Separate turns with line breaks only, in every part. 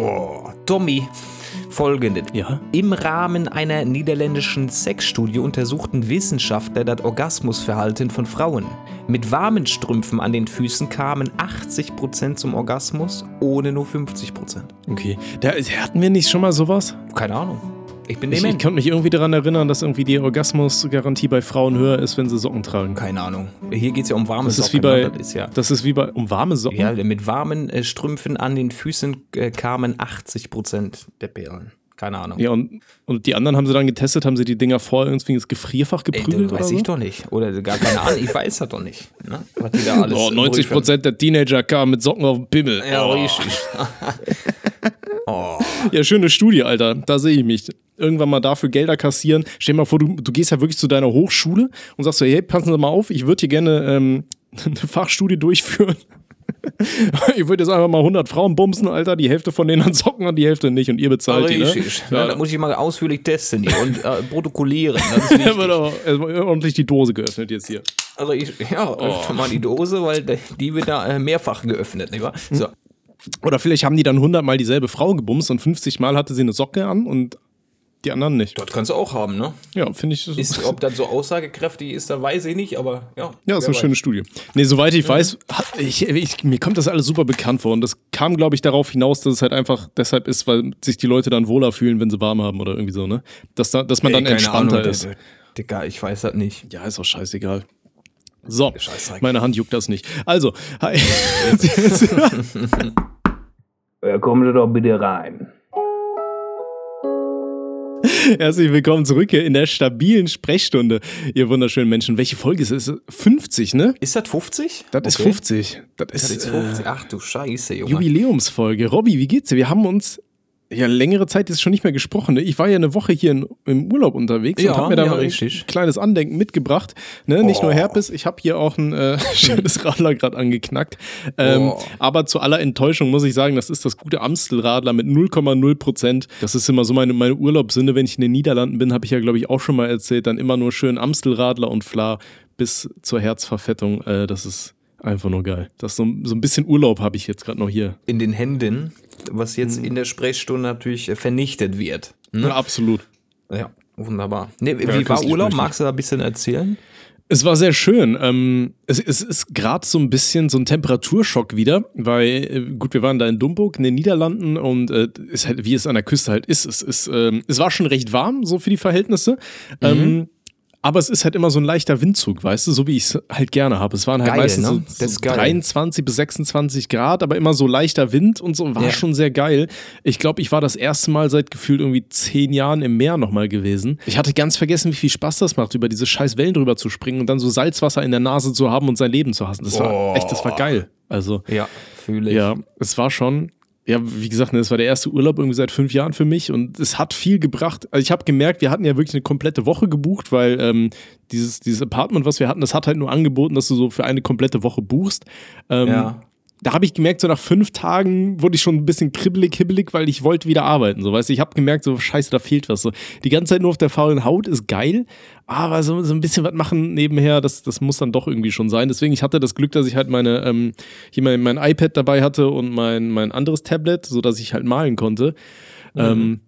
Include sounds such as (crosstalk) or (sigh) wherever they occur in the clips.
Oh, Tommy. Folgendes.
Ja?
Im Rahmen einer niederländischen Sexstudie untersuchten Wissenschaftler das Orgasmusverhalten von Frauen. Mit warmen Strümpfen an den Füßen kamen 80% zum Orgasmus, ohne nur 50%.
Okay. Da, hatten wir nicht schon mal sowas?
Keine Ahnung. Ich bin
Ich, ich kann mich irgendwie daran erinnern, dass irgendwie die Orgasmusgarantie bei Frauen höher ist, wenn sie Socken tragen.
Keine Ahnung. Hier geht es ja um warme
Das ist
Socken.
wie bei,
ne? Das ist ja,
das ist wie bei um warme Socken.
ja, mit warmen äh, Strümpfen an den Füßen äh, kamen 80% der Perlen. Keine Ahnung.
Ja, und, und die anderen haben sie dann getestet, haben sie die Dinger vor irgendwie ins Gefrierfach
Ey,
geprügelt
das weiß
oder so?
ich doch nicht. Oder gar keine Ahnung. Ich weiß das doch nicht. Ne? Was die da alles
Oh, 90 Prozent der Teenager kamen mit Socken auf den Pimmel.
Ja,
oh.
richtig. (laughs) (laughs)
Ja, schöne Studie, Alter. Da sehe ich mich. Irgendwann mal dafür Gelder kassieren. Stell dir mal vor, du, du gehst ja wirklich zu deiner Hochschule und sagst so, hey, passen Sie mal auf, ich würde hier gerne ähm, (laughs) eine Fachstudie durchführen. (laughs) ich würde jetzt einfach mal 100 Frauen bumsen, Alter. Die Hälfte von denen an Socken und die Hälfte nicht. Und ihr bezahlt die, ne?
Richtig. Ja,
Ja.
da muss ich mal ausführlich testen hier und äh, protokollieren. Das ist (laughs)
erstmal ordentlich die Dose geöffnet jetzt hier.
Also ich, ja, öffne mal die Dose, weil die wird da äh, mehrfach geöffnet, nicht wahr? So.
Oder vielleicht haben die dann 100 Mal dieselbe Frau gebumst und 50 Mal hatte sie eine Socke an und die anderen nicht.
Das kannst du auch haben, ne?
Ja, finde ich.
Ist, ob das so aussagekräftig ist, da weiß ich nicht, aber ja.
Ja, ist eine schöne
weiß.
Studie. Nee, soweit ich weiß, hat- ich, ich, mir kommt das alles super bekannt vor. Und das kam, glaube ich, darauf hinaus, dass es halt einfach deshalb ist, weil sich die Leute dann wohler fühlen, wenn sie warm haben oder irgendwie so, ne? Dass, da, dass man dann
Ey, keine
entspannter
Ahnung,
ist.
Digga, ich weiß das nicht.
Ja, ist auch scheißegal. So, meine Hand juckt das nicht. Also, hi. (laughs) (laughs)
Ja, Sie doch bitte rein.
Herzlich willkommen zurück hier in der stabilen Sprechstunde, ihr wunderschönen Menschen. Welche Folge ist es? 50, ne?
Ist das 50?
Das ist
Okay.
50. Das ist,
Das ist 50. Ach du Scheiße,
äh,
Junge.
Jubiläumsfolge. Robby, wie geht's dir? Wir haben uns ja längere Zeit jetzt schon nicht mehr gesprochen. Ne? Ich war ja eine Woche hier in, im Urlaub unterwegs
Ja,
und habe mir da
ja,
mal ein kleines Andenken mitgebracht. Ne? Nicht nur. Herpes, ich habe hier auch ein äh, (laughs) schönes Radler gerade angeknackt. Ähm,
Oh.
Aber zu aller Enttäuschung muss ich sagen, das ist das gute Amstelradler mit 0,0 Prozent. Das ist immer so meine, meine Urlaubssinne. Wenn ich in den Niederlanden bin, habe ich ja, glaube ich, auch schon mal erzählt, dann immer nur schön Amstelradler und Fla bis zur Herzverfettung. Äh, das ist einfach nur geil. Das so, so ein bisschen Urlaub habe ich jetzt gerade noch hier.
In den Händen, was
Mhm.
jetzt in der Sprechstunde natürlich äh, vernichtet wird. Ne?
Ja, absolut.
Ja, wunderbar. Nee, wie
Ja,
war Urlaub? Magst du da ein bisschen erzählen?
Es war sehr schön. Ähm, es, es ist gerade so ein bisschen so ein Temperaturschock wieder, weil, äh, gut, wir waren da in Dumburg in den Niederlanden und äh, ist halt, wie es an der Küste halt ist. Es, ist, ähm, es war schon recht warm, so für die Verhältnisse. Ähm, aber es ist halt immer so ein leichter Windzug, weißt du, so wie ich es halt gerne habe. Es waren halt
Geil,
meistens
ne?
so, so
ist geil.
23 bis 26 Grad, aber immer so leichter Wind und so, war
Ja.
schon sehr geil. Ich glaube, ich war das erste Mal seit gefühlt irgendwie zehn Jahren im Meer nochmal gewesen. Ich hatte ganz vergessen, wie viel Spaß das macht, über diese scheiß Wellen drüber zu springen und dann so Salzwasser in der Nase zu haben und sein Leben zu hassen. Das war
Oh.
echt, das war geil. Also,
Ja, fühle ich.
ja, es war schon. Ja, wie gesagt, ne, es war der erste Urlaub irgendwie seit fünf Jahren für mich und es hat viel gebracht. Also ich habe gemerkt, wir hatten ja wirklich eine komplette Woche gebucht, weil ähm, dieses, dieses Apartment, was wir hatten, das hat halt nur angeboten, dass du so für eine komplette Woche buchst. Ähm,
Ja.
Da habe ich gemerkt, so nach fünf Tagen wurde ich schon ein bisschen kribbelig, hibbelig, weil ich wollte wieder arbeiten. So, weißt du, ich habe gemerkt, so scheiße, da fehlt was. So, die ganze Zeit nur auf der faulen Haut ist geil, aber so, so ein bisschen was machen nebenher, das, das muss dann doch irgendwie schon sein. Deswegen, ich hatte das Glück, dass ich halt meine, ähm, hier mein, mein iPad dabei hatte und mein, mein anderes Tablet, sodass ich halt malen konnte. Ähm,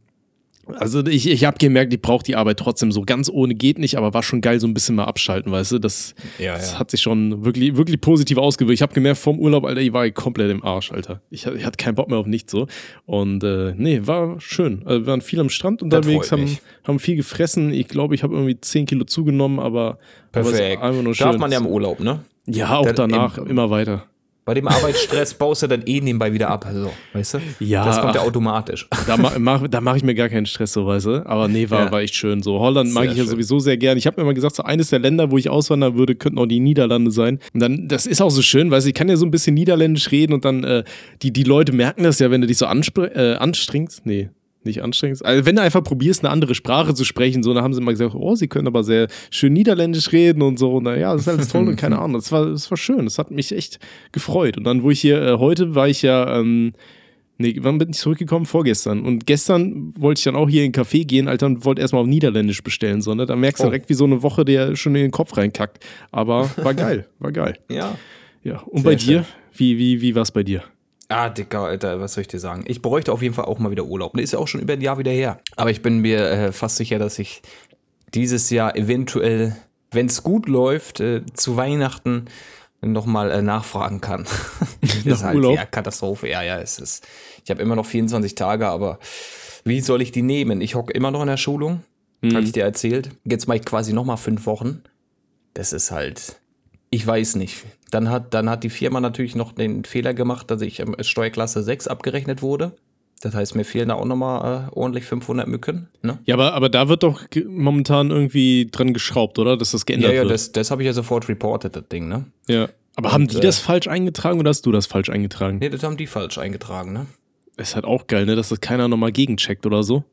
also ich, ich habe gemerkt, ich brauche die Arbeit trotzdem so ganz ohne geht nicht, aber war schon geil, so ein bisschen mal abschalten, weißt du? Das,
Ja,
das
ja.
hat sich schon wirklich, wirklich positiv ausgewirkt. Ich habe gemerkt, vom Urlaub, Alter, ich war komplett im Arsch, Alter. Ich, ich hatte keinen Bock mehr auf nichts so. Und äh, nee, war schön. Also, wir waren viel am Strand unterwegs, haben, haben viel gefressen. Ich glaube, ich habe irgendwie 10 Kilo zugenommen, aber, aber es
Perfekt.
war einfach nur schön.
Darf man ja im Urlaub, ne?
ja, auch
Dann
danach
im-
immer weiter.
Bei dem Arbeitsstress (laughs) baust du dann eh nebenbei wieder ab. So, weißt du?
Ja,
Das kommt ja automatisch.
Da, ma, mach, da mache ich mir gar keinen Stress, so weißt du. Aber nee, war,
Ja.
war echt schön. So, Holland mag
Sehr
ich ja
schön.
sowieso sehr gern. Ich habe mir immer gesagt, so eines der Länder, wo ich auswandern würde, könnten auch die Niederlande sein. Und dann, das ist auch so schön, weil ich kann ja so ein bisschen Niederländisch reden und dann, äh, die, die Leute merken das ja, wenn du dich so äh, anstrengst. Nee. Nicht anstrengend. Also wenn du einfach probierst, eine andere Sprache zu sprechen, so, dann haben sie immer gesagt, oh, sie können aber sehr schön Niederländisch reden und so. Und ja, das ist alles toll und keine (laughs) Ahnung. Das war, das war schön. Das hat mich echt gefreut. Und dann, wo ich hier, äh, heute war ich ja, ähm, Nee, wann bin ich zurückgekommen? Vorgestern. Und gestern wollte ich dann auch hier in einen Café gehen, Alter, und wollte erstmal auf Niederländisch bestellen. So, ne? Da merkst du
Oh.
direkt, wie so eine Woche der schon in den Kopf reinkackt. Aber war (laughs) geil, war geil.
Ja.
Ja. Und
Sehr
bei dir? Wie, wie, wie war es bei dir?
Ah, Dicker, Alter, was soll ich dir sagen? Ich bräuchte auf jeden Fall auch mal wieder Urlaub. Ist ja auch schon über ein Jahr wieder her. Aber ich bin mir äh, fast sicher, dass ich dieses Jahr eventuell, wenn es gut läuft, äh, zu Weihnachten nochmal äh, nachfragen kann. (laughs) das ist halt
Urlaub?
ja Katastrophe. Ja, ja, es ist. Ich habe immer noch 24 Tage, aber wie soll ich die nehmen? Ich hocke immer noch in der Schulung,
Mhm.
hatte ich dir erzählt. Jetzt mache ich quasi nochmal fünf Wochen. Das ist halt. Ich weiß nicht. Dann hat, dann hat die Firma natürlich noch den Fehler gemacht, dass ich ähm, Steuerklasse 6 abgerechnet wurde. Das heißt, mir fehlen da auch nochmal äh, ordentlich 500 Mücken. Ne?
Ja, aber, aber da wird doch momentan irgendwie dran geschraubt, oder? Dass das geändert
Ja, ja,
wird.
das, das habe ich ja sofort reported, das Ding, ne?
ja. Aber haben die
äh,
das falsch eingetragen oder hast du das falsch eingetragen?
Nee, das haben die falsch eingetragen, ne?
Ist halt auch geil, ne? Dass das keiner nochmal gegencheckt oder so.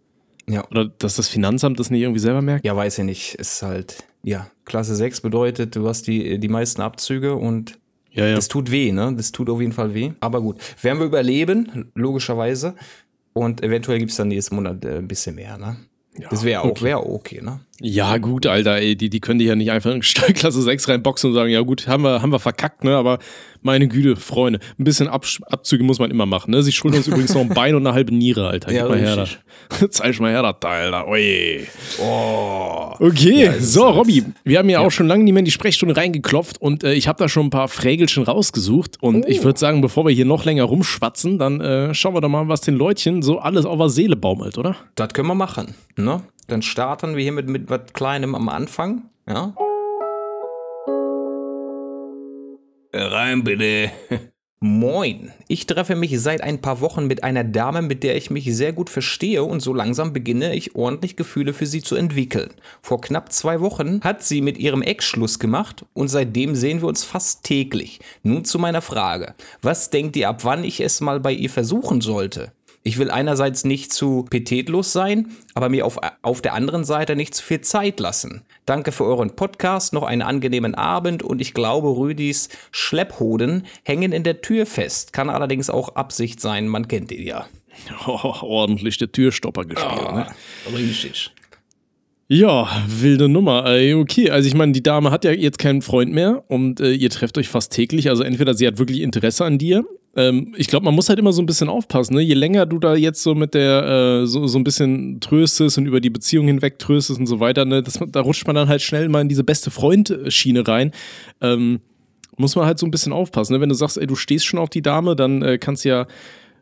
Ja.
Oder dass das Finanzamt das nicht irgendwie selber merkt.
Ja, weiß ich nicht. Ist halt, ja, Klasse 6 bedeutet, du hast die, die meisten Abzüge und
Ja, ja.
das tut weh, ne? Das tut auf jeden Fall weh. Aber gut, werden wir überleben, logischerweise. Und eventuell gibt es dann nächsten Monat äh, ein bisschen mehr, ne? das wäre auch,
okay.
wär okay, ne?
Ja, gut, Alter, ey, die, die können dich ja nicht einfach in Steuerklasse 6 reinboxen und sagen, ja gut, haben wir, haben wir verkackt, ne? Aber meine Güte, Freunde, ein bisschen Absch Abzüge muss man immer machen, ne? Sie schulden uns (laughs) übrigens noch ein Bein und eine halbe Niere, Alter.
Ja,
Gib mal her da. (laughs) Zeig mal her, da. Ui.
Oh.
Okay,
Ja,
so, Robby, wir haben ja, auch schon lange nicht mehr in die Sprechstunde reingeklopft und äh, ich habe da schon ein paar Frägelchen rausgesucht und
Oh.
ich würde sagen, bevor wir hier noch länger rumschwatzen, dann äh, schauen wir doch mal, was den Leutchen so alles auf der Seele baumelt, oder?
Das können wir machen, ne? Dann starten wir hier mit, mit was Kleinem am Anfang, ja? Rein bitte. (laughs) Moin. Ich treffe mich seit ein paar Wochen mit einer Dame, mit der ich mich sehr gut verstehe und so langsam beginne ich ordentlich Gefühle für sie zu entwickeln. Vor knapp zwei Wochen hat sie mit ihrem Ex Schluss gemacht und seitdem sehen wir uns fast täglich. Nun zu meiner Frage. Was denkt ihr, ab wann ich es mal bei ihr versuchen sollte? Ich will einerseits nicht zu petetlos sein, aber mir auf, auf der anderen Seite nicht zu viel Zeit lassen. Danke für euren Podcast, noch einen angenehmen Abend und ich glaube, Rüdis Schlepphoden hängen in der Tür fest. Kann allerdings auch Absicht sein, man kennt ihn ja.
Oh, (laughs) ordentlich der Türstopper gespielt, ne?
Richtig.
Ja, wilde Nummer. Ey, okay, also ich meine, die Dame hat ja jetzt keinen Freund mehr und äh, ihr trefft euch fast täglich. Also entweder sie hat wirklich Interesse an dir. Ähm, ich glaube, man muss halt immer so ein bisschen aufpassen. Ne? Je länger du da jetzt so mit der äh, so, so ein bisschen tröstest und über die Beziehung hinweg tröstest und so weiter, ne, das, da rutscht man dann halt schnell mal in diese beste Freund-Schiene rein. Ähm, muss man halt so ein bisschen aufpassen. Ne? Wenn du sagst, ey, du stehst schon auf die Dame, dann äh, kannst du ja,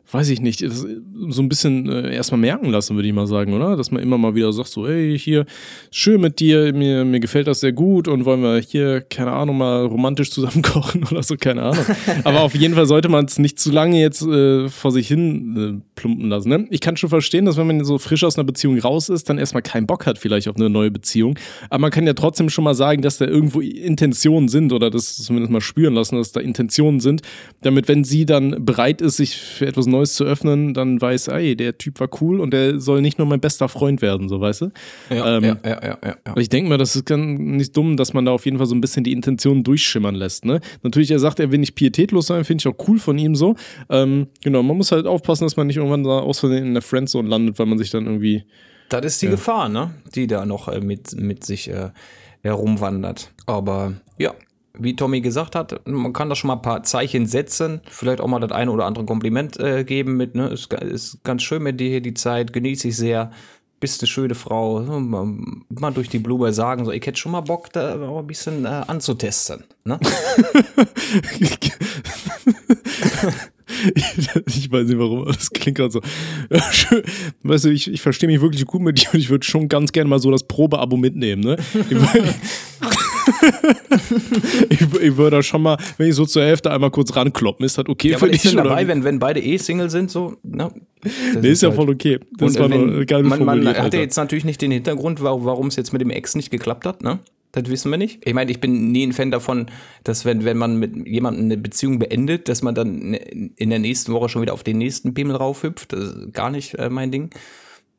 weiß ich nicht, so ein bisschen äh, erstmal merken lassen, würde ich mal sagen, oder? Dass man immer mal wieder sagt, so, hey, hier, schön mit dir, mir, mir gefällt das sehr gut und wollen wir hier, keine Ahnung, mal romantisch zusammen (laughs) kochen oder so, keine Ahnung. Aber auf jeden Fall sollte man es nicht zu lange jetzt äh, vor sich hin äh, plumpen lassen. Ne? Ich kann schon verstehen, dass wenn man so frisch aus einer Beziehung raus ist, dann erstmal keinen Bock hat vielleicht auf eine neue Beziehung. Aber man kann ja trotzdem schon mal sagen, dass da irgendwo Intentionen sind oder das zumindest mal spüren lassen, dass da Intentionen sind, damit, wenn sie dann bereit ist, sich für etwas Neues zu öffnen, dann weiß, ey, der Typ war cool und der soll nicht nur mein bester Freund werden, so weißt du?
Ja,
Ähm,
ja, ja, ja, ja, ja.
Ich denke mir, das ist ganz nicht dumm, dass man da auf jeden Fall so ein bisschen die Intentionen durchschimmern lässt. Ne? Natürlich, er sagt, er will nicht pietätlos sein, finde ich auch cool von ihm so. Ähm, genau, man muss halt aufpassen, dass man nicht irgendwann da aus Versehen in der Friendzone landet, weil man sich dann irgendwie.
Das ist die Gefahr, ne? Die da noch äh, mit, mit sich äh, herumwandert. Aber ja, wie Tommy gesagt hat, man kann da schon mal ein paar Zeichen setzen. Vielleicht auch mal das eine oder andere Kompliment äh, geben mit, ne? Ist, ist ganz schön mit dir hier die Zeit, genieße ich sehr. Bist eine schöne Frau. Mal, durch die Blume sagen, so, ich hätte schon mal Bock, da auch ein bisschen äh, anzutesten. Ne? (laughs)
ich weiß nicht warum, aber das klingt gerade so. Weißt du, ich, ich verstehe mich wirklich gut mit dir und ich würde schon ganz gerne mal so das Probeabo mitnehmen, ne? (laughs) (laughs) Ich, ich, wür- ich würde da schon mal, wenn ich so zur Hälfte einmal kurz rankloppen, ist das okay
Ja,
für
aber
dich?
denn
oder
dabei, wenn, wenn beide eh Single sind, so, ne? Das
Nee, ist ja
halt-
voll okay. Das
Und
war
äh,
nur
wenn,
geil
man, man hat ja jetzt natürlich nicht den Hintergrund, warum warum es jetzt mit dem Ex nicht geklappt hat, ne? Das wissen wir nicht. Ich meine, ich bin nie ein Fan davon, dass wenn, wenn man mit jemandem eine Beziehung beendet, dass man dann in der nächsten Woche schon wieder auf den nächsten Pimmel raufhüpft. Das ist gar nicht äh, mein Ding.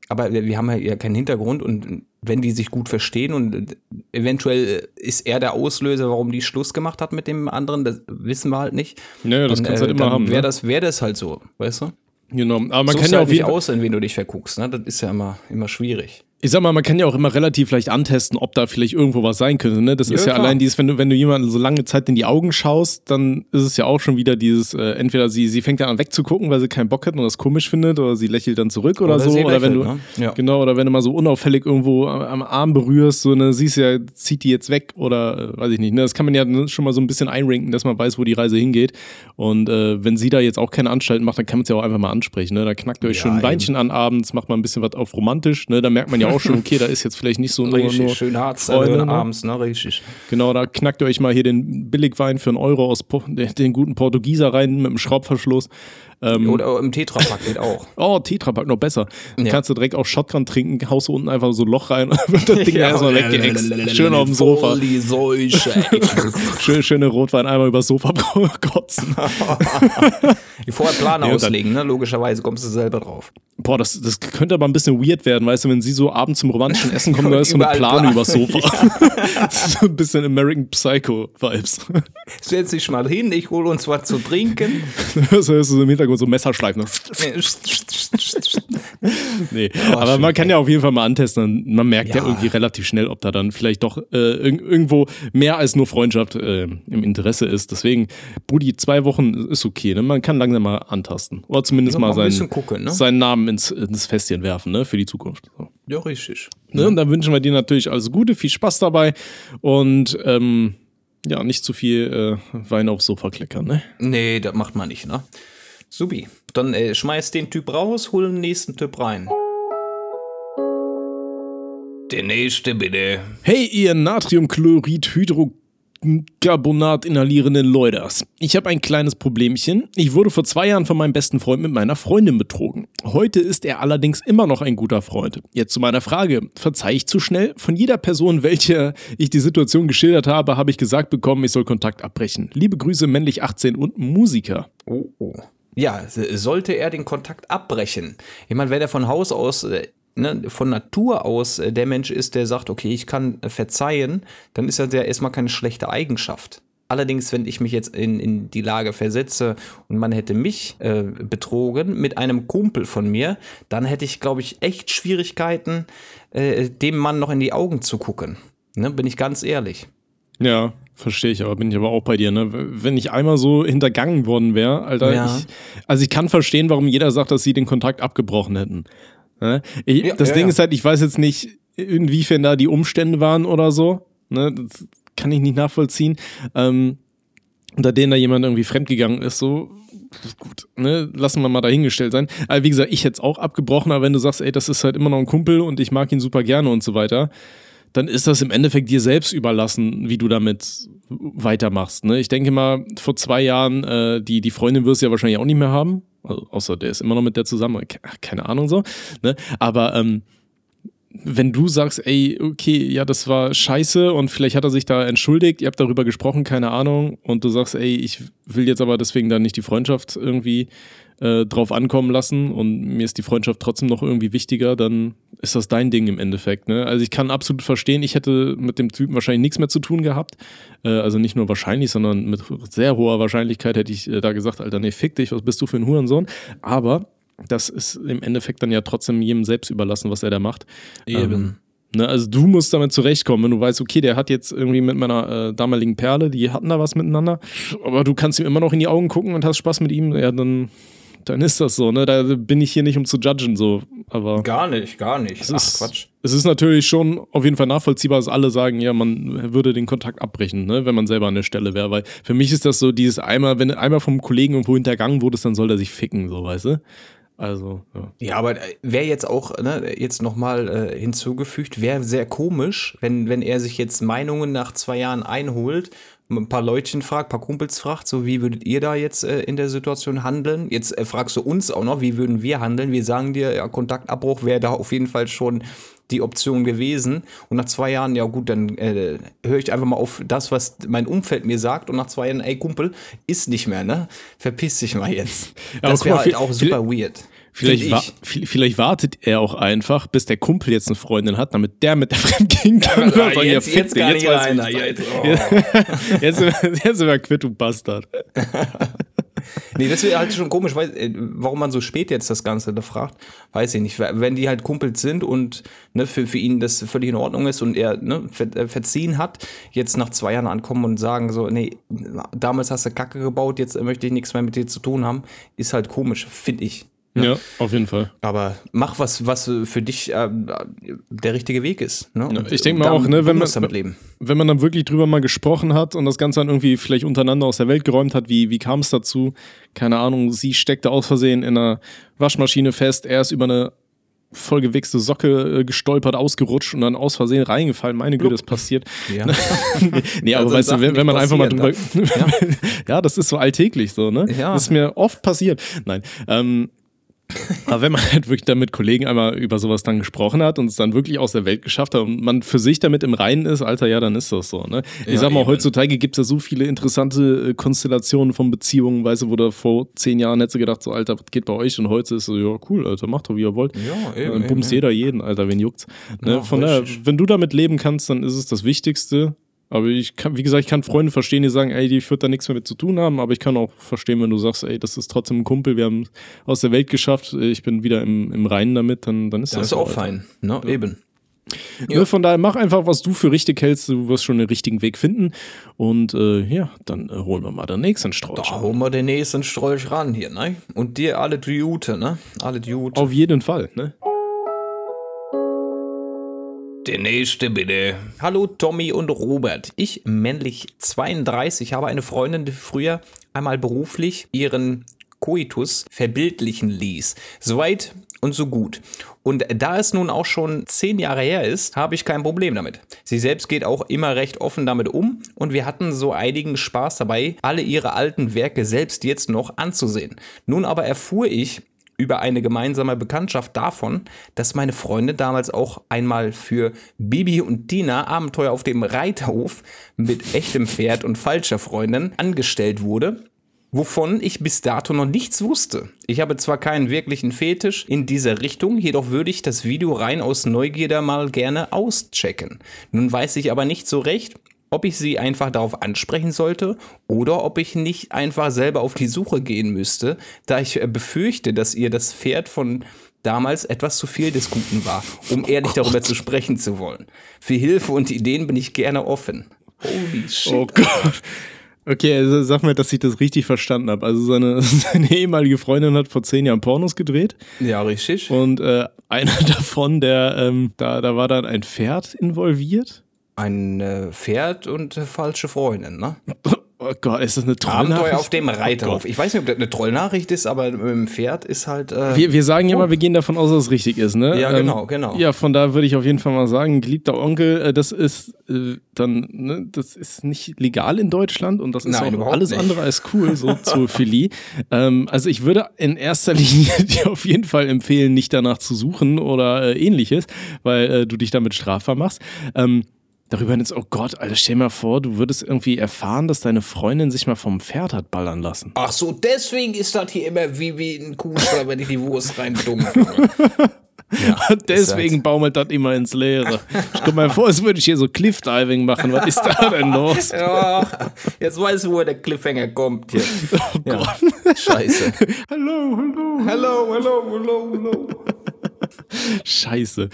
Aber wir wir haben ja keinen Hintergrund und wenn die sich gut verstehen und eventuell ist er der Auslöser, warum die Schluss gemacht hat mit dem anderen, das wissen wir halt nicht.
Naja, das
Dann,
kannst du halt immer
dann
haben.
Wäre
Ne?
das, wär das halt so, weißt du?
Genau. Aber man
Man
kann ja
halt
auf
nicht
jeden Fall.
aus, in wen du dich verguckst. Ne? Das ist ja immer, immer schwierig.
Ich sag mal, man kann ja auch immer relativ leicht antesten, ob da vielleicht irgendwo was sein könnte. Ne? Das
Ja,
ist ja
klar.
allein dieses, wenn du, wenn du jemanden so lange Zeit in die Augen schaust, dann ist es ja auch schon wieder dieses, äh, entweder sie, sie fängt dann an wegzugucken, weil sie keinen Bock hat und das komisch findet, oder sie lächelt dann zurück oder,
Oder
so.
sie
Oder wenn du,
lächelt, ne? Ja.
genau, oder wenn du mal so unauffällig irgendwo am, am Arm berührst, so, ne, siehst ja, zieht die jetzt weg oder äh, weiß ich nicht. Ne? Das kann man ja schon mal so ein bisschen einranken, dass man weiß, wo die Reise hingeht. Und äh, wenn sie da jetzt auch keine Anstalten macht, dann kann man es ja auch einfach mal ansprechen. Ne? Da knackt ihr euch
Ja,
schon ein
eben.
Weinchen an abends, macht mal ein bisschen was auf romantisch. Ne? Da merkt man ja auch schon, okay, da ist jetzt vielleicht nicht so nur,
Richtig,
nur
schön hart
Freunde, ne?
abends, ne? Richtig.
Genau, da knackt ihr euch mal hier den Billigwein für einen Euro aus Po- den, den guten Portugieser rein mit dem Schraubverschluss. Ähm,
Oder im Tetrapack geht auch. (laughs)
Oh, Tetrapack, noch besser. Dann
Ja.
kannst du direkt auch Shotgun trinken, haust du unten einfach so ein Loch rein (laughs) und wird das Ding erstmal weggeext. Schön auf dem Sofa.
Die Seuche. (laughs)
Schön, schöne Rotwein einmal übers Sofa kotzen.
Die vorher Plan
Ja,
auslegen, ne? Logischerweise kommst du selber drauf.
Boah, das, das könnte aber ein bisschen weird werden, weißt du, wenn sie so abends zum romantischen Essen kommen, da ist so eine Plane
Plan.
übers Sofa. Das ist so ein bisschen American Psycho-Vibes.
Setz dich mal hin, ich hole uns was zu trinken.
Das hörst du so im Hintergrund so Messerschleifen. (laughs) Nee, aber
schön,
man kann ja auf jeden Fall mal antesten. Man merkt ja.
Ja.
irgendwie relativ schnell, ob da dann vielleicht doch äh, irg irgendwo mehr als nur Freundschaft äh, im Interesse ist. Deswegen, Brudi, zwei Wochen ist okay. Ne? Man kann langsam mal antasten. Oder zumindest
Ja,
mal
mal ein
seinen,
gucken, ne?
seinen Namen ins, ins Festchen werfen, ne? Für die Zukunft. So.
Ja, richtig.
Ne? Und dann wünschen wir dir natürlich alles Gute, viel Spaß dabei und ähm, ja, nicht zu viel äh, Wein aufs Sofa kleckern, ne?
Nee, das macht man nicht, ne? Subi. Dann äh, schmeiß den Typ raus, hol den nächsten Typ rein. Der nächste bitte.
Hey, ihr Natriumchlorid-Hydrocarbonat inhalierenden Leuters. Ich habe ein kleines Problemchen. Ich wurde vor zwei Jahren von meinem besten Freund mit meiner Freundin betrogen. Heute ist er allerdings immer noch ein guter Freund. Jetzt zu meiner Frage. Verzeih ich zu schnell? Von jeder Person, welche ich die Situation geschildert habe, habe ich gesagt bekommen, ich soll Kontakt abbrechen. Liebe Grüße, männlich 18 und Musiker.
Oh, oh. Ja, sollte er den Kontakt abbrechen. Ich meine, wenn er von Haus aus, äh, ne, von Natur aus äh, der Mensch ist, der sagt, okay, ich kann äh, verzeihen, dann ist das ja erstmal keine schlechte Eigenschaft. Allerdings, wenn ich mich jetzt in, in die Lage versetze und man hätte mich äh, betrogen mit einem Kumpel von mir, dann hätte ich, glaube ich, echt Schwierigkeiten, äh, dem Mann noch in die Augen zu gucken. Ne, bin ich ganz ehrlich.
Ja, verstehe ich, aber bin ich aber auch bei dir, ne? Wenn ich einmal so hintergangen worden wäre, Alter,
Ja.
ich, also ich kann verstehen, warum jeder sagt, dass sie den Kontakt abgebrochen hätten. Ne? Ich,
Ja,
das
ja,
Ding ist halt, ich weiß jetzt nicht, inwiefern da die Umstände waren oder so. Ne? Das kann ich nicht nachvollziehen. Ähm, unter denen da jemand irgendwie fremdgegangen ist, so gut, ne, lassen wir mal dahingestellt sein. Aber wie gesagt, ich hätte es auch abgebrochen, aber wenn du sagst, ey, das ist halt immer noch ein Kumpel und ich mag ihn super gerne und so weiter, dann ist das im Endeffekt dir selbst überlassen, wie du damit weitermachst. Ne? Ich denke mal, vor zwei Jahren, äh, die, die Freundin wirst du ja wahrscheinlich auch nicht mehr haben. Also, außer der ist immer noch mit der zusammen. Ke- Keine Ahnung so. Ne? Aber ähm, wenn du sagst, ey, okay, ja, das war scheiße und vielleicht hat er sich da entschuldigt, ihr habt darüber gesprochen, keine Ahnung, und du sagst, ey, ich will jetzt aber deswegen dann nicht die Freundschaft irgendwie äh, drauf ankommen lassen und mir ist die Freundschaft trotzdem noch irgendwie wichtiger, dann ist das dein Ding im Endeffekt. Ne? Also ich kann absolut verstehen, ich hätte mit dem Typen wahrscheinlich nichts mehr zu tun gehabt. Äh, also nicht nur wahrscheinlich, sondern mit sehr hoher Wahrscheinlichkeit hätte ich äh, da gesagt, Alter, nee, fick dich, was bist du für ein Hurensohn? Aber das ist im Endeffekt dann ja trotzdem jedem selbst überlassen, was er da macht. Ähm, ne, also du musst damit zurechtkommen, wenn du weißt, okay, der hat jetzt irgendwie mit meiner äh, damaligen Perle, die hatten da was miteinander, aber du kannst ihm immer noch in die Augen gucken und hast Spaß mit ihm, ja, dann, dann ist das so, ne? Da bin ich hier nicht, um zu judgen, so. Aber
Gar nicht, gar nicht.
es ist, es ist natürlich schon auf jeden Fall nachvollziehbar, dass alle sagen, ja, man würde den Kontakt abbrechen, ne, wenn man selber an der Stelle wäre. Weil für mich ist das so dieses einmal, wenn du einmal vom Kollegen irgendwo hintergangen wurdest, dann soll er sich ficken, so, weißt du? Also, ja.
Ja, aber wäre jetzt auch, ne, jetzt nochmal äh, hinzugefügt, wäre sehr komisch, wenn, wenn er sich jetzt Meinungen nach zwei Jahren einholt, ein paar Leutchen fragt, ein paar Kumpels fragt, so wie würdet ihr da jetzt äh, in der Situation handeln? Jetzt äh, fragst du uns auch noch, wie würden wir handeln? Wir sagen dir, ja, Kontaktabbruch wäre da auf jeden Fall schon die Option gewesen. Und nach zwei Jahren, ja gut, dann äh, höre ich einfach mal auf das, was mein Umfeld mir sagt. Und nach zwei Jahren, ey Kumpel, ist nicht mehr, ne? Verpiss dich mal jetzt. Das wäre halt auch super weird.
Vielleicht, wa
ich.
vi- vielleicht wartet er auch einfach, bis der Kumpel jetzt eine Freundin hat, damit der mit der (laughs) Fremd gehen kann. und dann sagen,
jetzt,
fick
jetzt gar nicht. (laughs) Jetzt, oh.
Jetzt, sind wir- jetzt sind wir quitt, du Bastard. (laughs)
nee, das wäre halt schon komisch, weil, äh, warum man so spät jetzt das Ganze da fragt, weiß ich nicht. Wenn die halt Kumpels sind und ne, für, für ihn das völlig in Ordnung ist und er ne, ver, äh, verziehen hat, jetzt nach zwei Jahren ankommen und sagen so, nee, damals hast du Kacke gebaut, jetzt möchte ich nichts mehr mit dir zu tun haben, ist halt komisch, finde ich.
Ne? Ja, auf jeden Fall.
Aber mach was, was für dich äh, der richtige Weg ist. Ne?
Ja, ich denke mal auch, ne, wenn, man, damit leben. wenn man dann wirklich drüber mal gesprochen hat und das Ganze dann irgendwie vielleicht untereinander aus der Welt geräumt hat, wie, wie kam es dazu? Keine Ahnung, sie steckte aus Versehen in einer Waschmaschine fest, er ist über eine vollgewichste Socke äh, gestolpert, ausgerutscht und dann aus Versehen reingefallen. Meine Güte, das passiert. Ja. (laughs) nee, aber weißt du, wenn, wenn man einfach mal drüber. ja. (laughs) ja. das ist so alltäglich so, ne? Ja. Das ist mir oft passiert. Nein. Ähm, aber wenn man halt wirklich dann mit Kollegen einmal über sowas dann gesprochen hat und es dann wirklich aus der Welt geschafft hat und man für sich damit im Reinen ist, Alter, ja, dann ist das so. Ne? Ich ja, sag mal, eben. heutzutage gibt es ja so viele interessante äh, Konstellationen von Beziehungen, weißt du, wo du vor zehn Jahren hättest du gedacht, so, Alter, was geht bei euch? Und heute ist so, ja, cool, Alter, macht doch, wie ihr wollt. Ja, eben. Dann bumst jeder jeden, Alter, wen juckt's. Ne? Ja, Von daher, wenn du damit leben kannst, dann ist es das Wichtigste. Aber ich kann, wie gesagt, ich kann Freunde verstehen, die sagen, ey, ich würde da nichts mehr mit zu tun haben, aber ich kann auch verstehen, wenn du sagst, ey, das ist trotzdem ein Kumpel, wir haben aus der Welt geschafft, ich bin wieder im, im Reinen damit, dann, dann ist das.
Das ist auch fein, ne? Ja. Eben.
Ja. Ne, von daher mach einfach, was du für richtig hältst, du wirst schon den richtigen Weg finden. Und äh, ja, dann äh, holen wir mal den nächsten Strolch.
Da holen wir den nächsten Strolch ran hier, ne? Und dir alle Jute, ne? Alle Jute.
Auf jeden Fall, ne?
Der nächste bitte. Hallo Tommy und Robert. Ich, männlich 32, habe eine Freundin, die früher einmal beruflich ihren Koitus verbildlichen ließ. Soweit und so gut. Und da es nun auch schon zehn Jahre her ist, habe ich kein Problem damit. Sie selbst geht auch immer recht offen damit um und wir hatten so einigen Spaß dabei, alle ihre alten Werke selbst jetzt noch anzusehen. Nun aber erfuhr ich, über eine gemeinsame Bekanntschaft davon, dass meine Freundin damals auch einmal für Bibi und Tina Abenteuer auf dem Reiterhof mit echtem Pferd und falscher Freundin angestellt wurde wovon ich bis dato noch nichts wusste. Ich habe zwar keinen wirklichen Fetisch in dieser Richtung, jedoch würde ich das Video rein aus Neugierde mal gerne auschecken. Nun weiß ich aber nicht so recht, ob ich sie einfach darauf ansprechen sollte oder ob ich nicht einfach selber auf die Suche gehen müsste, da ich äh, befürchte, dass ihr das Pferd von damals etwas zu viel des Guten war, um oh ehrlich Gott. darüber zu sprechen zu wollen. Für Hilfe und Ideen bin ich gerne offen.
Holy shit. Oh Gott. Okay, also sag mal, dass ich das richtig verstanden habe. Also seine, (laughs) seine ehemalige Freundin hat vor zehn Jahren Pornos gedreht.
Ja, richtig.
Und äh, einer (laughs) davon, der, ähm, da, da war dann ein Pferd involviert.
Ein äh, Pferd und äh, falsche Freundin, ne?
Oh Gott, ist das eine Trollnachricht?
Abenteuer auf dem Reiterhof. Oh ich weiß nicht, ob das eine Trollnachricht ist, aber mit dem Pferd ist halt. Äh
wir, wir sagen ja oh. mal, wir gehen davon aus, dass es richtig ist, ne?
Ja, genau, ähm, genau.
Ja, von da würde ich auf jeden Fall mal sagen, geliebter Onkel, äh, das ist äh, dann, ne, das ist nicht legal in Deutschland und das ist Nein, auch alles nicht. andere als cool, so (laughs) zur Philie. Ähm, also ich würde in erster (laughs) Linie dir auf jeden Fall empfehlen, nicht danach zu suchen oder äh, ähnliches, weil du dich damit strafbar machst. Ähm, Darüber jetzt, oh Gott, Alter, stell dir mal vor, du würdest irgendwie erfahren, dass deine Freundin sich mal vom Pferd hat ballern lassen.
Ach so, deswegen ist das hier immer wie, wie ein Kuhstall, wenn ich die Wurst rein dumme. (laughs)
Ja, (laughs) deswegen baumelt das immer ins Leere. Ich komme mir vor, als würde ich hier so Cliffdiving machen. Was ist da denn los? (laughs)
Ja, jetzt weißt du, wo der Cliffhanger kommt hier. Oh ja. Gott. Scheiße.
Hallo, hallo.
Hallo, hallo, hallo, hallo.
Scheiße.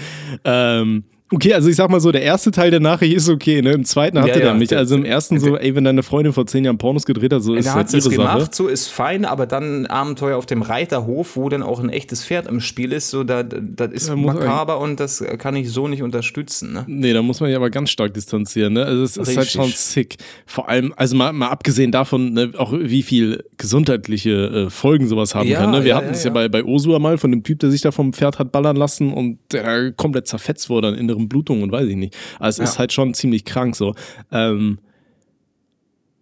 Ähm, Okay, also ich sag mal so, der erste Teil der Nachricht ist okay, ne? Im zweiten hatte ja, er ja, mich. Also im ersten so, ey, wenn deine Freundin vor zehn Jahren Pornos gedreht hat, so ist
halt ihre gemacht, Sache. so ist fein, aber dann ein Abenteuer auf dem Reiterhof, wo dann auch ein echtes Pferd im Spiel ist, so da, das ist ja, makaber und das kann ich so nicht unterstützen, ne?
Nee, da muss man ja aber ganz stark distanzieren, ne? Also es ist halt schon sick. Vor allem, also mal, mal abgesehen davon, ne, auch wie viel gesundheitliche äh, Folgen sowas haben ja, kann, ne? Wir hatten es ja, bei, bei Osua mal von dem Typ, der sich da vom Pferd hat ballern lassen und der komplett zerfetzt wurde an inneren Blutung und weiß ich nicht. Also es ja. ist halt schon ziemlich krank so. Ähm,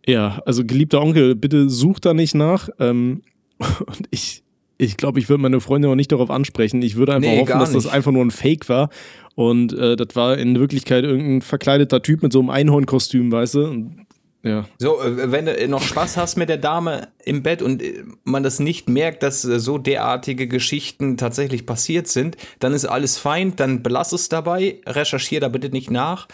ja, also geliebter Onkel, bitte such da nicht nach. Ähm, (laughs) und ich, ich glaube, ich würde meine Freundin auch nicht darauf ansprechen. Ich würde einfach nee, hoffen, dass das einfach nur ein Fake war. Und äh, das war in Wirklichkeit irgendein verkleideter Typ mit so einem Einhornkostüm, weißt du? Und ja.
So, äh, wenn du noch Spaß hast mit der Dame im Bett und äh, man das nicht merkt, dass äh, so derartige Geschichten tatsächlich passiert sind, dann ist alles fein, dann belass es dabei, recherchier da bitte nicht nach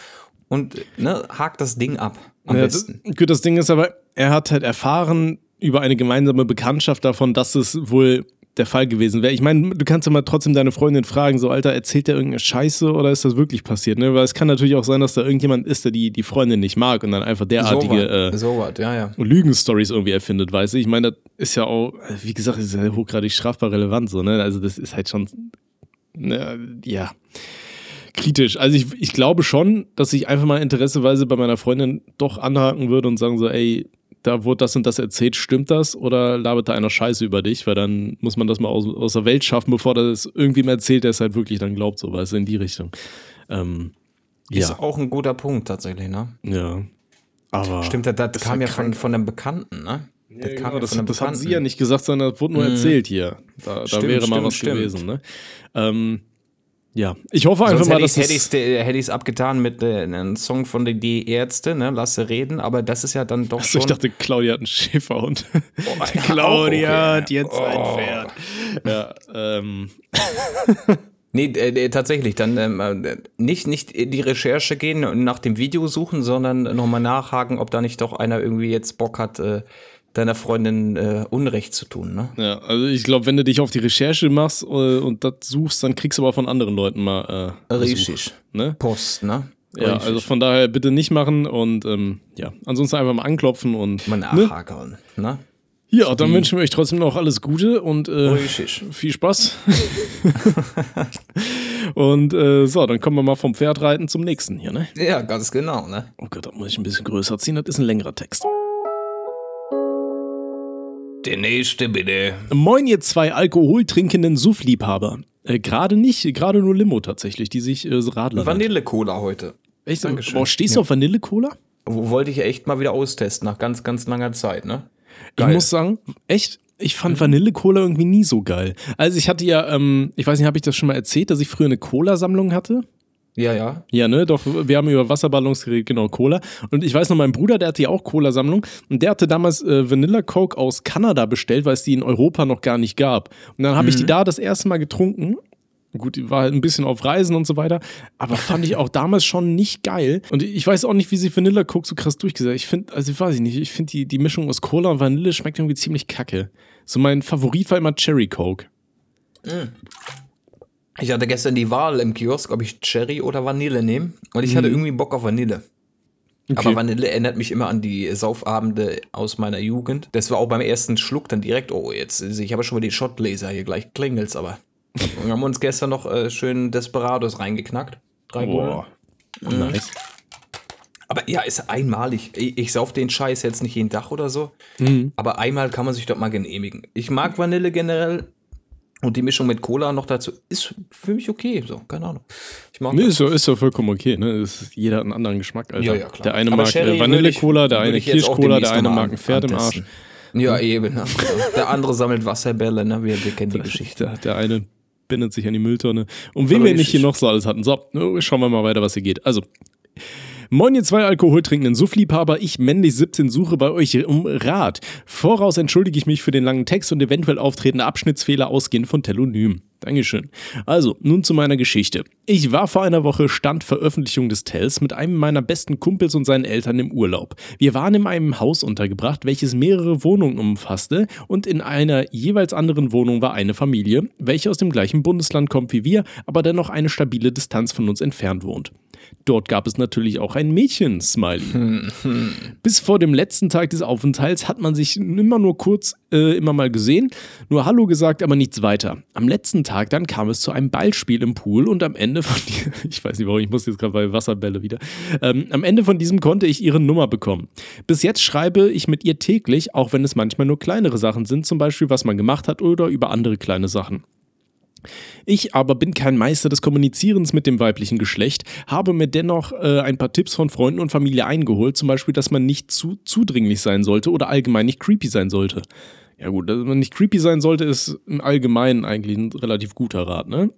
und ne, hak das Ding ab. Am
ja, besten. Das, gut, das Ding ist aber, er hat halt erfahren, über eine gemeinsame Bekanntschaft davon, dass es wohl der Fall gewesen wäre. Ich meine, du kannst ja mal trotzdem deine Freundin fragen, so Alter, erzählt der irgendeine Scheiße oder ist das wirklich passiert? Ne? Weil es kann natürlich auch sein, dass da irgendjemand ist, der die, die Freundin nicht mag und dann einfach derartige
so äh, so what, ja, ja.
Lügenstories irgendwie erfindet, weißt du? Ich meine, das ist ja auch, wie gesagt, ist ja hochgradig strafbar relevant, so, ne? Also das ist halt schon, ne, ja kritisch. Also ich, ich glaube schon, dass ich einfach mal interesseweise bei meiner Freundin doch anhaken würde und sagen so, ey, da wurde das und das erzählt, stimmt das oder labert da einer Scheiße über dich? Weil dann muss man das mal aus, aus der Welt schaffen, bevor das irgendwem erzählt, der es halt wirklich dann glaubt, so weißt du, in die Richtung. Ähm,
ist ja. auch ein guter Punkt tatsächlich, ne?
Ja. Aber
Stimmt, das, das kam ja von, von einem Bekannten, ne?
Das, ja, genau, das, das hat sie ja nicht gesagt, sondern das wurde nur mhm. erzählt hier. Da, da wäre mal was stimmt. gewesen, ne? Ähm, ja, ich hoffe einfach Sonst mal, dass
hätte ich es hätte ich's abgetan mit äh, einem Song von den Die Ärzte, ne, Lasse reden, aber das ist ja dann doch
Achso,
schon...
ich dachte, Claudia hat einen Schäferhund. Oh, (laughs) Claudia okay. hat jetzt oh. ein Pferd. Ja, ähm. (laughs)
Nee, äh, tatsächlich, dann ähm, äh, nicht, nicht in die Recherche gehen und nach dem Video suchen, sondern nochmal nachhaken, ob da nicht doch einer irgendwie jetzt Bock hat, äh, deiner Freundin äh, Unrecht zu tun, ne?
Ja, also ich glaube, wenn du dich auf die Recherche machst äh, und das suchst, dann kriegst du aber von anderen Leuten mal
äh, Richtig. ne? Post, ne?
Ja, Richtig. also von daher bitte nicht machen und ähm, ja, ansonsten einfach mal anklopfen und
mal nachhakeln, ne? ne?
Ja, dann wünschen wir euch trotzdem noch alles Gute und äh, viel Spaß. (laughs) und äh, so, dann kommen wir mal vom Pferdreiten zum nächsten hier, ne?
Ja, ganz genau, ne?
Oh Gott, da muss ich ein bisschen größer ziehen, das ist ein längerer Text.
Der nächste bitte.
Moin, ihr zwei alkoholtrinkenden Suffliebhaber. Äh, gerade nicht, gerade nur Limo tatsächlich, die sich äh, Radler.
Vanille-Cola heute.
Echt? Dankeschön. Boah, stehst du ja. auf Vanille-Cola?
Wollte ich echt mal wieder austesten, nach ganz, ganz langer Zeit, ne?
Geil. Ich muss sagen, echt, ich fand mhm. Vanille-Cola irgendwie nie so geil. Also ich hatte ja, ähm, ich weiß nicht, habe ich das schon mal erzählt, dass ich früher eine Cola-Sammlung hatte?
Ja, ja.
Ja, ne, doch, wir haben über Wasserballons geredet, genau, Cola. Und ich weiß noch, mein Bruder, der hatte ja auch Cola-Sammlung und der hatte damals äh, Vanilla Coke aus Kanada bestellt, weil es die in Europa noch gar nicht gab. Und dann habe mhm. ich die mhm. da das erste Mal getrunken Gut, die war halt ein bisschen auf Reisen und so weiter, aber fand ich auch damals schon nicht geil. Und ich weiß auch nicht, wie sie Vanilla Coke so krass durchgesetzt. Ich finde, also ich weiß ich nicht, ich finde die, die Mischung aus Cola und Vanille schmeckt irgendwie ziemlich kacke. So mein Favorit war immer Cherry Coke. Mhm.
Ich hatte gestern die Wahl im Kiosk, ob ich Cherry oder Vanille nehme. Und ich hatte mhm. irgendwie Bock auf Vanille. Okay. Aber Vanille erinnert mich immer an die Saufabende aus meiner Jugend. Das war auch beim ersten Schluck dann direkt, oh, jetzt, ich habe schon mal die Shotgläser hier gleich klingelt's, aber. (laughs) wir haben uns gestern noch äh, schön Desperados reingeknackt. Drei Boah. Mhm. Nice. Aber ja, ist einmalig. Ich, ich sauf den Scheiß jetzt nicht jeden Tag oder so. Mhm. Aber einmal kann man sich doch mal genehmigen. Ich mag Vanille generell, und die Mischung mit Cola noch dazu ist für mich okay. So, keine Ahnung.
Ich mag nee, ist ja, ist vollkommen okay. Ne? Ist, jeder hat einen anderen Geschmack. Alter. Ja, ja, klar. Der eine mag äh, Vanille-Cola, der eine Kirsch-Cola, der eine mag ein Pferd im Arsch.
Ja, eben. Der andere sammelt Wasserbälle. Ne? Wir, wir kennen die (laughs) Geschichte.
Der, der eine bindet sich an die Mülltonne. Und wen wir nicht hier noch so alles hatten. So, schauen wir mal weiter, was hier geht. Also, Moin, ihr zwei alkoholtrinkenden Suffliebhaber, ich männlich 17 suche bei euch um Rat. Voraus entschuldige ich mich für den langen Text und eventuell auftretende Abschnittsfehler ausgehend von Telonym. Dankeschön. Also, nun zu meiner Geschichte. Ich war vor einer Woche Stand Veröffentlichung des Tells mit einem meiner besten Kumpels und seinen Eltern im Urlaub. Wir waren in einem Haus untergebracht, welches mehrere Wohnungen umfasste und in einer jeweils anderen Wohnung war eine Familie, welche aus dem gleichen Bundesland kommt wie wir, aber dennoch eine stabile Distanz von uns entfernt wohnt. Dort gab es natürlich auch ein Mädchen, Smiley. Bis vor dem letzten Tag des Aufenthalts hat man sich immer nur kurz äh, immer mal gesehen, nur Hallo gesagt, aber nichts weiter. Am letzten Tag dann kam es zu einem Ballspiel im Pool und am Ende von, (laughs) ich weiß nicht warum, ich muss jetzt gerade bei Wasserbälle wieder, ähm, am Ende von diesem konnte ich ihre Nummer bekommen. Bis jetzt schreibe ich mit ihr täglich, auch wenn es manchmal nur kleinere Sachen sind, zum Beispiel was man gemacht hat oder über andere kleine Sachen. Ich aber bin kein Meister des Kommunizierens mit dem weiblichen Geschlecht, habe mir dennoch äh, ein paar Tipps von Freunden und Familie eingeholt, zum Beispiel, dass man nicht zu zudringlich sein sollte oder allgemein nicht creepy sein sollte. Ja gut, dass man nicht creepy sein sollte, ist im Allgemeinen eigentlich ein relativ guter Rat, ne?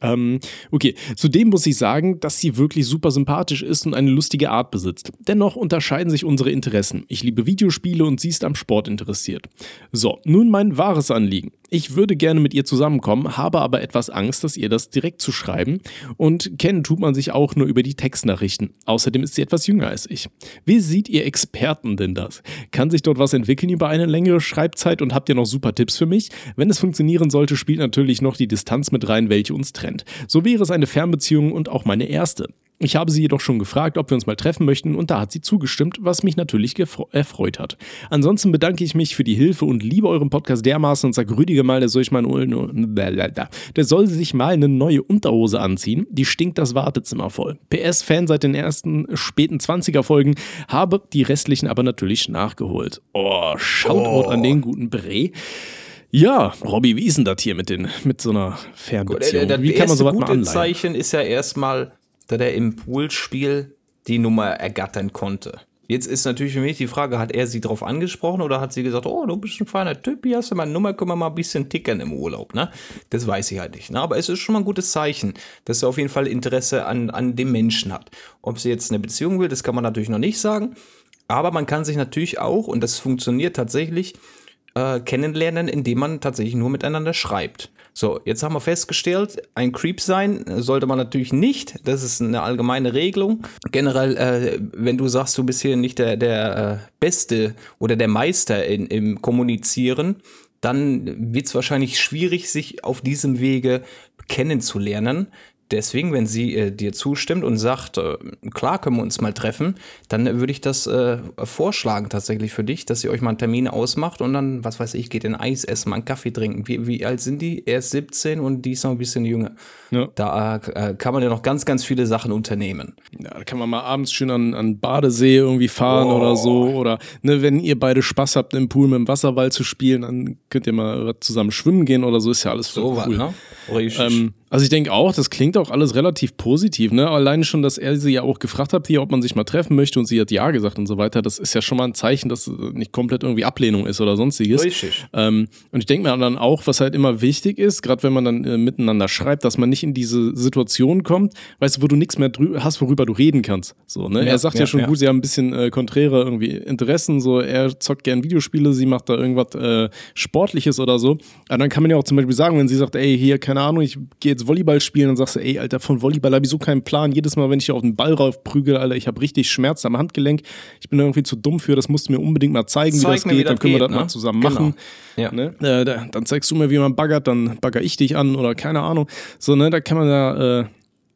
Ähm, okay, zudem muss ich sagen, dass sie wirklich super sympathisch ist und eine lustige Art besitzt. Dennoch unterscheiden sich unsere Interessen. Ich liebe Videospiele und sie ist am Sport interessiert. So, nun mein wahres Anliegen. Ich würde gerne mit ihr zusammenkommen, habe aber etwas Angst, dass ihr das direkt zu schreiben. Und kennen tut man sich auch nur über die Textnachrichten. Außerdem ist sie etwas jünger als ich. Wie sieht ihr Experten denn das? Kann sich dort was entwickeln über eine längere Schreibzeit und habt ihr noch super Tipps für mich? Wenn es funktionieren sollte, spielt natürlich noch die Distanz mit rein, welche uns trennt. So wäre es eine Fernbeziehung und auch meine erste. Ich habe sie jedoch schon gefragt, ob wir uns mal treffen möchten und da hat sie zugestimmt, was mich natürlich erfreut hat. Ansonsten bedanke ich mich für die Hilfe und liebe euren Podcast dermaßen und sage Rüdiger mal, der soll, ich mal der soll sich mal eine neue Unterhose anziehen. Die stinkt das Wartezimmer voll. PS-Fan seit den ersten späten 20er Folgen, habe die restlichen aber natürlich nachgeholt. Oh, Shoutout oh. an den guten Bre. Ja, Robby, wie ist denn das hier mit, den, mit so einer Fernbeziehung?
Gut, wie kann man sowas mal anleihen? Zeichen ist ja erstmal da der im Poolspiel die Nummer ergattern konnte. Jetzt ist natürlich für mich die Frage, hat er sie darauf angesprochen oder hat sie gesagt, oh, du bist ein feiner Typ, hier hast du meine Nummer, können wir mal ein bisschen tickern im Urlaub, ne? Das weiß ich halt nicht, ne? Aber es ist schon mal ein gutes Zeichen, dass er auf jeden Fall Interesse an, an dem Menschen hat. Ob sie jetzt eine Beziehung will, das kann man natürlich noch nicht sagen. Aber man kann sich natürlich auch, und das funktioniert tatsächlich, äh, kennenlernen, indem man tatsächlich nur miteinander schreibt. So, jetzt haben wir festgestellt, ein Creep sein sollte man natürlich nicht. Das ist eine allgemeine Regelung. Generell, äh, wenn du sagst, du bist hier nicht der, der äh, Beste oder der Meister in, im Kommunizieren, dann wird es wahrscheinlich schwierig, sich auf diesem Wege kennenzulernen. Deswegen, wenn sie äh, dir zustimmt und sagt, äh, klar können wir uns mal treffen, dann würde ich das äh, vorschlagen tatsächlich für dich, dass ihr euch mal einen Termin ausmacht und dann, was weiß ich, geht in Eis essen, mal einen Kaffee trinken. Wie, wie alt sind die? Er ist 17 und die ist noch ein bisschen jünger. Ja. Da äh, kann man ja noch ganz, ganz viele Sachen unternehmen.
Ja, da kann man mal abends schön an, an Badesee irgendwie fahren oh. oder so. Oder ne, wenn ihr beide Spaß habt, im Pool mit dem Wasserball zu spielen, dann könnt ihr mal zusammen schwimmen gehen oder so, ist ja alles so cool. Was, ne? Richtig. Ähm, also ich denke auch, das klingt auch alles relativ positiv, ne? Alleine schon, dass er sie ja auch gefragt hat, hier, ob man sich mal treffen möchte und sie hat ja gesagt und so weiter, das ist ja schon mal ein Zeichen, dass nicht komplett irgendwie Ablehnung ist oder sonstiges. Richtig. Ähm, und ich denke mir dann auch, was halt immer wichtig ist, gerade wenn man dann äh, miteinander schreibt, dass man nicht in diese Situation kommt, weißt du, wo du nichts mehr hast, worüber du reden kannst. So, ne? Ja, er sagt ja, ja schon ja. gut, sie haben ein bisschen äh, konträre irgendwie Interessen, so er zockt gern Videospiele, sie macht da irgendwas äh, Sportliches oder so. Aber dann kann man ja auch zum Beispiel sagen, wenn sie sagt, ey, hier, keine Ahnung, ich gehe jetzt Volleyball spielen, dann sagst du, ey, Alter, von Volleyball habe ich so keinen Plan. Jedes Mal, wenn ich auf den Ball rauf prügel, Alter, ich habe richtig Schmerz am Handgelenk. Ich bin irgendwie zu dumm für, das musst du mir unbedingt mal zeigen, Zeig wie das mir, geht. Wie dann können geht, wir das ne? mal zusammen genau. machen. Ja. Ne? Äh, dann zeigst du mir, wie man baggert, dann bagger ich dich an oder keine Ahnung. So, ne, da kann man da äh,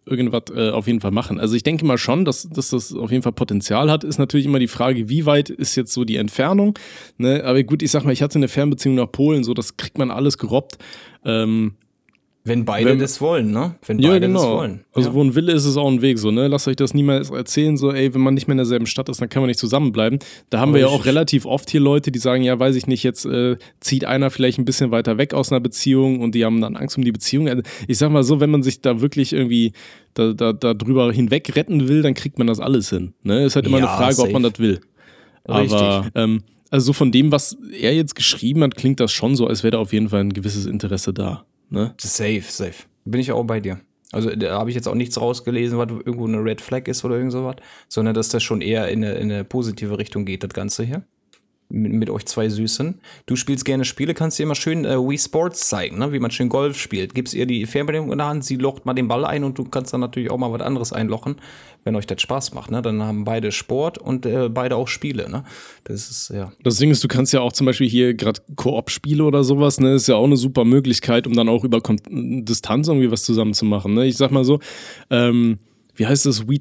irgendwas äh, auf jeden Fall machen. Also ich denke mal schon, dass, dass das auf jeden Fall Potenzial hat. Ist natürlich immer die Frage, wie weit ist jetzt so die Entfernung. Ne? Aber gut, ich sag mal, ich hatte eine Fernbeziehung nach Polen, so das kriegt man alles gerobbt. Ähm,
wenn beide Wenn, das wollen, ne? Wenn
ja, beide genau. das wollen. Also ja. wo ein Wille ist, ist auch ein Weg so, ne? Lasst euch das niemals erzählen, so, ey, wenn man nicht mehr in derselben Stadt ist, dann kann man nicht zusammenbleiben. Da haben Aber wir ja auch relativ oft hier Leute, die sagen, ja, weiß ich nicht, jetzt äh, zieht einer vielleicht ein bisschen weiter weg aus einer Beziehung und die haben dann Angst um die Beziehung. Also ich sag mal so, wenn man sich da wirklich irgendwie da, da, da drüber hinweg retten will, dann kriegt man das alles hin. Ne? Ist halt immer ja, eine Frage, safe. ob man das will. Richtig. Aber ähm, also so von dem, was er jetzt geschrieben hat, klingt das schon so, als wäre da auf jeden Fall ein gewisses Interesse da. Ne?
Safe, safe. Bin ich auch bei dir. Also da habe ich jetzt auch nichts rausgelesen, was irgendwo eine Red Flag ist oder irgend sowas, sondern dass das schon eher in eine, in eine positive Richtung geht, das Ganze hier mit, mit, euch zwei Süßen. Du spielst gerne Spiele, kannst dir immer schön äh, Wii Sports zeigen, ne? wie man schön Golf spielt. Gibst ihr die Fernbedienung in der Hand, sie locht mal den Ball ein und du kannst dann natürlich auch mal was anderes einlochen, wenn euch das Spaß macht. Ne? Dann haben beide Sport und äh, beide auch Spiele. Ne? Das ist, ja.
Das Ding ist, du kannst ja auch zum Beispiel hier gerade Koop-Spiele oder sowas, ne? ist ja auch eine super Möglichkeit, um dann auch über Kon Distanz irgendwie was zusammen zu machen. Ne? Ich sag mal so, ähm, wie heißt das? We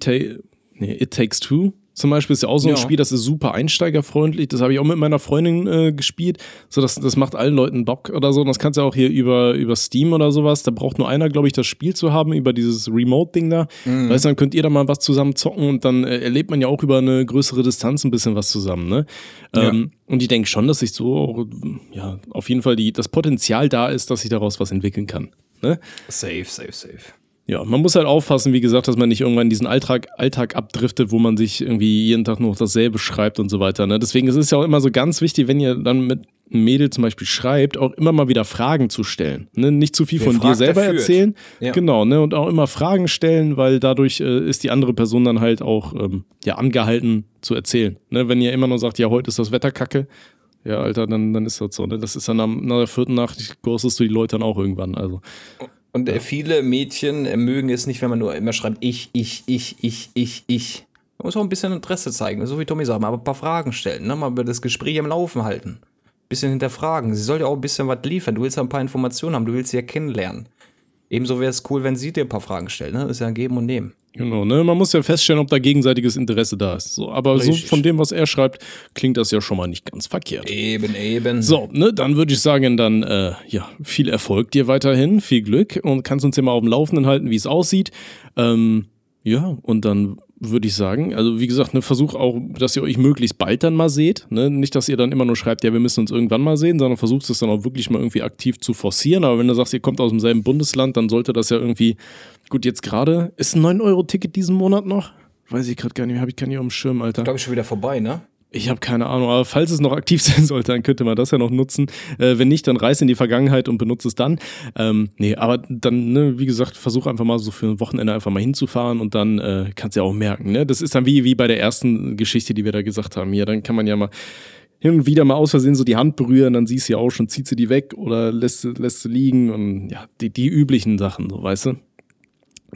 nee, It Takes Two zum Beispiel ist ja auch so ein ja. Spiel, das ist super einsteigerfreundlich. Das habe ich auch mit meiner Freundin äh, gespielt. So, das, das macht allen Leuten Bock oder so. Und das kannst du auch hier über, über Steam oder sowas. Da braucht nur einer, glaube ich, das Spiel zu haben, über dieses Remote-Ding da. Mhm. Weißt du, dann könnt ihr da mal was zusammen zocken und dann äh, erlebt man ja auch über eine größere Distanz ein bisschen was zusammen. Ne? Ja. Ähm, und ich denke schon, dass sich so, ja, auf jeden Fall die, das Potenzial da ist, dass sich daraus was entwickeln kann. Ne?
Safe, safe, safe.
Ja, man muss halt aufpassen, wie gesagt, dass man nicht irgendwann in diesen Alltag, Alltag abdriftet, wo man sich irgendwie jeden Tag nur dasselbe schreibt und so weiter. Ne? Deswegen ist es ja auch immer so ganz wichtig, wenn ihr dann mit einem Mädel zum Beispiel schreibt, auch immer mal wieder Fragen zu stellen. Ne? Nicht zu viel Wer von dir selber erzählen. Ja. Genau, ne? Und auch immer Fragen stellen, weil dadurch äh, ist die andere Person dann halt auch ähm, ja, angehalten zu erzählen. Ne? Wenn ihr immer nur sagt, ja, heute ist das Wetter kacke, Ja, Alter, dann, dann ist das so. Ne? Das ist dann am, nach der vierten Nacht, ghostest du die Leute dann auch irgendwann. Also.
Und äh, viele Mädchen äh, mögen es nicht, wenn man nur immer schreibt, ich, ich, ich, ich, ich, ich. Man muss auch ein bisschen Interesse zeigen, so wie Tommy sagt, mal ein paar Fragen stellen, ne? mal das Gespräch am Laufen halten. Ein bisschen hinterfragen. Sie soll ja auch ein bisschen was liefern. Du willst ja ein paar Informationen haben, du willst sie ja kennenlernen. Ebenso wäre es cool, wenn sie dir ein paar Fragen stellt. Ne? Das ist ja ein Geben und Nehmen.
Genau, ne? Man muss ja feststellen, ob da gegenseitiges Interesse da ist. So, aber Richtig. so von dem, was er schreibt, klingt das ja schon mal nicht ganz verkehrt.
Eben, eben.
So, ne, dann würde ich sagen, dann äh, ja, viel Erfolg dir weiterhin, viel Glück und kannst uns ja mal auf dem Laufenden halten, wie es aussieht. Ähm, ja, und dann würde ich sagen. Also wie gesagt, ne, versuch auch, dass ihr euch möglichst bald dann mal seht. Ne? Nicht, dass ihr dann immer nur schreibt, ja, wir müssen uns irgendwann mal sehen, sondern versucht es dann auch wirklich mal irgendwie aktiv zu forcieren. Aber wenn du sagst, ihr kommt aus demselben Bundesland, dann sollte das ja irgendwie, gut, jetzt gerade, ist ein 9-Euro-Ticket diesen Monat noch? Weiß ich gerade gar nicht, habe ich gar nicht auf dem Schirm, Alter.
Ich glaube, ich schon wieder vorbei, ne?
Ich habe keine Ahnung, aber falls es noch aktiv (laughs) sein sollte, dann könnte man das ja noch nutzen. Äh, wenn nicht, dann reiß in die Vergangenheit und benutze es dann. Ähm, nee, aber dann, ne, wie gesagt, versuch einfach mal so für ein Wochenende einfach mal hinzufahren und dann äh, kannst du ja auch merken, ne? Das ist dann wie, wie bei der ersten Geschichte, die wir da gesagt haben. Hier, dann kann man ja mal hin und wieder mal aus Versehen so die Hand berühren, dann siehst du ja auch schon, zieht sie die weg oder lässt, lässt sie liegen und ja, die, die üblichen Sachen, so weißt du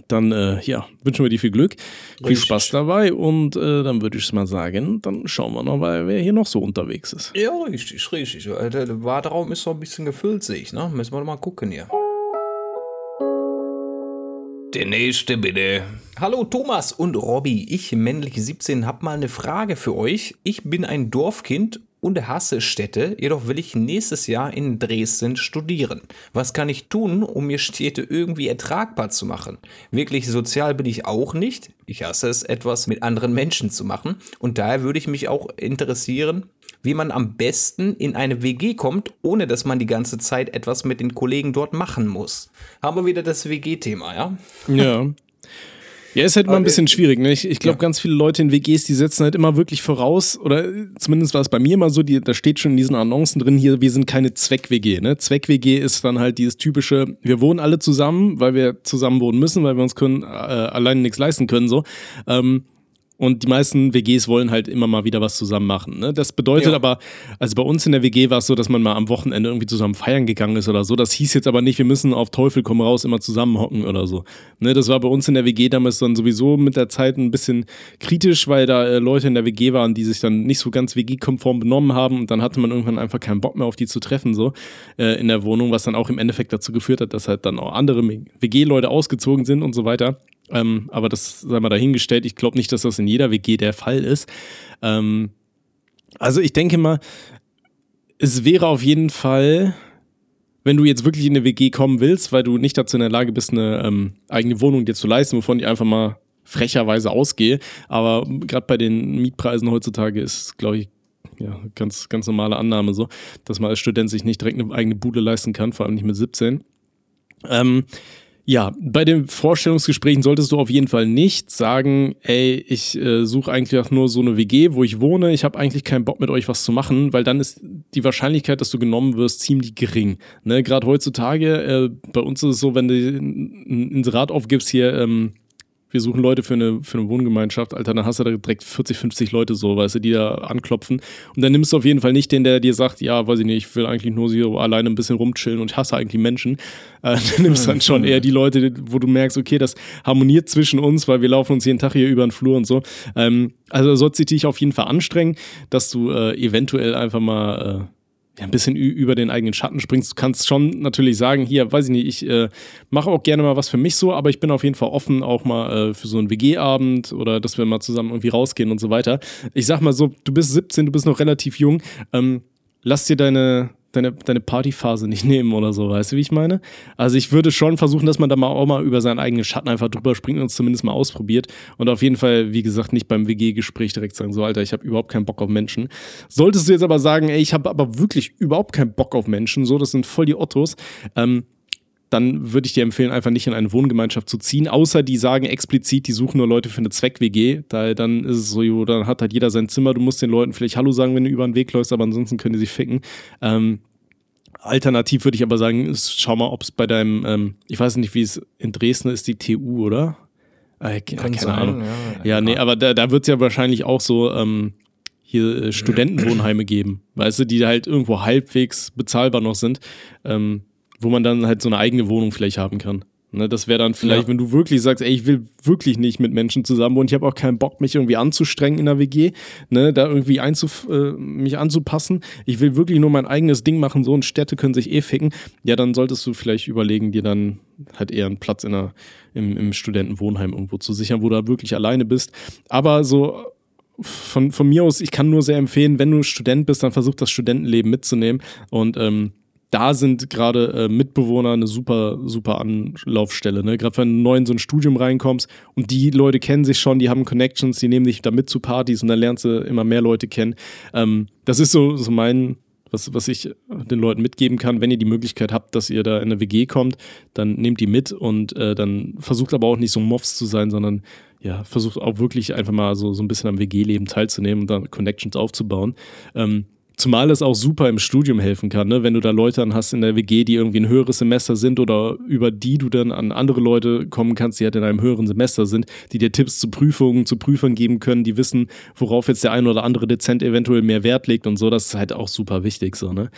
dann äh, ja, wünschen wir dir viel Glück, richtig. viel Spaß dabei und äh, dann würde ich mal sagen, dann schauen wir noch mal, wer hier noch so unterwegs ist.
Ja, richtig, richtig. Der Warteraum ist so ein bisschen gefüllt, sehe ich, ne? Müssen wir mal gucken hier. Der nächste bitte. Hallo Thomas und Robby, ich männlich 17 hab mal eine Frage für euch. Ich bin ein Dorfkind und hasse Städte, jedoch will ich nächstes Jahr in Dresden studieren. Was kann ich tun, um mir Städte irgendwie ertragbar zu machen? Wirklich sozial bin ich auch nicht. Ich hasse es, etwas mit anderen Menschen zu machen. Und daher würde ich mich auch interessieren, wie man am besten in eine WG kommt, ohne dass man die ganze Zeit etwas mit den Kollegen dort machen muss. Haben wir wieder das WG-Thema, ja?
Ja. (laughs) Ja, ist halt immer ein bisschen schwierig. Ne? Ich, ich glaube, ja. ganz viele Leute in WGs, die setzen halt immer wirklich voraus, oder zumindest war es bei mir immer so, die, da steht schon in diesen Annoncen drin, hier, wir sind keine Zweck-WG. Ne? Zweck-WG ist dann halt dieses typische, wir wohnen alle zusammen, weil wir zusammen wohnen müssen, weil wir uns können, äh, alleine nichts leisten können. so. Ähm, und die meisten WGs wollen halt immer mal wieder was zusammen machen. Ne? Das bedeutet ja. aber, also bei uns in der WG war es so, dass man mal am Wochenende irgendwie zusammen feiern gegangen ist oder so. Das hieß jetzt aber nicht, wir müssen auf Teufel komm raus immer zusammenhocken oder so. Ne? Das war bei uns in der WG damals dann sowieso mit der Zeit ein bisschen kritisch, weil da äh, Leute in der WG waren, die sich dann nicht so ganz WG-konform benommen haben und dann hatte man irgendwann einfach keinen Bock mehr auf die zu treffen, so äh, in der Wohnung, was dann auch im Endeffekt dazu geführt hat, dass halt dann auch andere WG-Leute ausgezogen sind und so weiter. Ähm, aber das sei mal dahingestellt. Ich glaube nicht, dass das in jeder WG der Fall ist. Ähm, also ich denke mal, es wäre auf jeden Fall, wenn du jetzt wirklich in eine WG kommen willst, weil du nicht dazu in der Lage bist, eine ähm, eigene Wohnung dir zu leisten, wovon ich einfach mal frecherweise ausgehe. Aber gerade bei den Mietpreisen heutzutage ist, glaube ich, ja, ganz, ganz normale Annahme so, dass man als Student sich nicht direkt eine eigene Bude leisten kann, vor allem nicht mit 17. Ähm, ja, bei den Vorstellungsgesprächen solltest du auf jeden Fall nicht sagen, ey, ich äh, suche eigentlich auch nur so eine WG, wo ich wohne, ich habe eigentlich keinen Bock mit euch was zu machen, weil dann ist die Wahrscheinlichkeit, dass du genommen wirst, ziemlich gering. Ne? Gerade heutzutage, äh, bei uns ist es so, wenn du ein Inserat aufgibst hier, ähm, wir suchen Leute für eine, für eine Wohngemeinschaft, Alter, dann hast du da direkt 40, 50 Leute so, weißt du, die da anklopfen. Und dann nimmst du auf jeden Fall nicht den, der dir sagt, ja, weiß ich nicht, ich will eigentlich nur so alleine ein bisschen rumchillen und ich hasse eigentlich Menschen. Äh, (laughs) dann nimmst du dann schon eher die Leute, wo du merkst, okay, das harmoniert zwischen uns, weil wir laufen uns jeden Tag hier über den Flur und so. Ähm, also sollst du dich auf jeden Fall anstrengen, dass du äh, eventuell einfach mal äh, ja, ein bisschen über den eigenen Schatten springst. Du kannst schon natürlich sagen, hier, weiß ich nicht, ich äh, mache auch gerne mal was für mich so, aber ich bin auf jeden Fall offen auch mal äh, für so einen WG-Abend oder dass wir mal zusammen irgendwie rausgehen und so weiter. Ich sag mal so, du bist 17, du bist noch relativ jung, ähm, lass dir deine, deine, deine Partyphase nicht (laughs) nehmen oder so, weißt du, wie ich meine? Also ich würde schon versuchen, dass man da mal auch mal über seinen eigenen Schatten einfach drüber springt und es zumindest mal ausprobiert. Und auf jeden Fall, wie gesagt, nicht beim WG-Gespräch direkt sagen, so Alter, ich habe überhaupt keinen Bock auf Menschen. Solltest du jetzt aber sagen, ey, ich habe aber wirklich überhaupt keinen Bock auf Menschen, so, das sind voll die Ottos, ähm, dann würde ich dir empfehlen, einfach nicht in eine Wohngemeinschaft zu ziehen, außer die sagen explizit, die suchen nur Leute für eine Zweck-WG. Da, dann ist es so, dann hat halt jeder sein Zimmer, du musst den Leuten vielleicht Hallo sagen, wenn du über den Weg läufst, aber ansonsten können die sich ficken. Ähm, alternativ würde ich aber sagen, schau mal, ob es bei deinem, ähm, ich weiß nicht, wie es in Dresden ist, die TU, oder? Äh, keine sein, Ahnung. Ja, ja nee, aber da, da wird es ja wahrscheinlich auch so, ähm, hier äh, Studentenwohnheime geben, weißt du, die halt irgendwo halbwegs bezahlbar noch sind, ähm, wo man dann halt so eine eigene Wohnung vielleicht haben kann. Ne, das wäre dann vielleicht, ja. wenn du wirklich sagst, ey, ich will wirklich nicht mit Menschen zusammen wohnen, ich habe auch keinen Bock, mich irgendwie anzustrengen in der WG, ne, da irgendwie einzuf äh, mich anzupassen. Ich will wirklich nur mein eigenes Ding machen, so und Städte können sich eh ficken. Ja, dann solltest du vielleicht überlegen, dir dann halt eher einen Platz in der, im, im Studentenwohnheim irgendwo zu sichern, wo du da wirklich alleine bist. Aber so von, von mir aus, ich kann nur sehr empfehlen, wenn du Student bist, dann versuch das Studentenleben mitzunehmen und ähm, da sind gerade äh, Mitbewohner eine super, super Anlaufstelle. Ne? Gerade wenn du neu in so ein Studium reinkommst und die Leute kennen sich schon, die haben Connections, die nehmen dich da mit zu Partys und dann lernst du immer mehr Leute kennen. Ähm, das ist so, so mein, was, was ich den Leuten mitgeben kann, wenn ihr die Möglichkeit habt, dass ihr da in eine WG kommt, dann nehmt die mit und äh, dann versucht aber auch nicht so Moffs zu sein, sondern ja, versucht auch wirklich einfach mal so, so ein bisschen am WG-Leben teilzunehmen und dann Connections aufzubauen. Ähm, Zumal es auch super im Studium helfen kann, ne? wenn du da Leute dann hast in der WG, die irgendwie ein höheres Semester sind oder über die du dann an andere Leute kommen kannst, die halt in einem höheren Semester sind, die dir Tipps zu Prüfungen, zu Prüfern geben können, die wissen, worauf jetzt der ein oder andere Dezent eventuell mehr Wert legt und so. Das ist halt auch super wichtig, so, ne?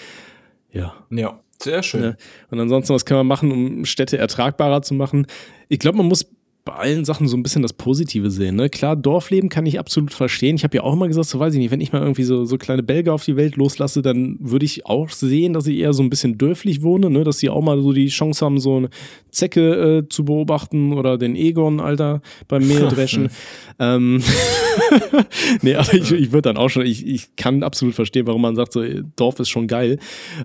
Ja.
Ja. Sehr schön. Ja.
Und ansonsten, was kann man machen, um Städte ertragbarer zu machen? Ich glaube, man muss bei allen Sachen so ein bisschen das Positive sehen. Ne? Klar, Dorfleben kann ich absolut verstehen. Ich habe ja auch immer gesagt, so weiß ich nicht, wenn ich mal irgendwie so, so kleine Belger auf die Welt loslasse, dann würde ich auch sehen, dass ich eher so ein bisschen dörflich wohne, ne? dass sie auch mal so die Chance haben, so eine Zecke äh, zu beobachten oder den Egon, Alter, beim Mehldreschen. (laughs) ähm, (laughs) nee, aber ich, ich würde dann auch schon, ich, ich kann absolut verstehen, warum man sagt, so Dorf ist schon geil.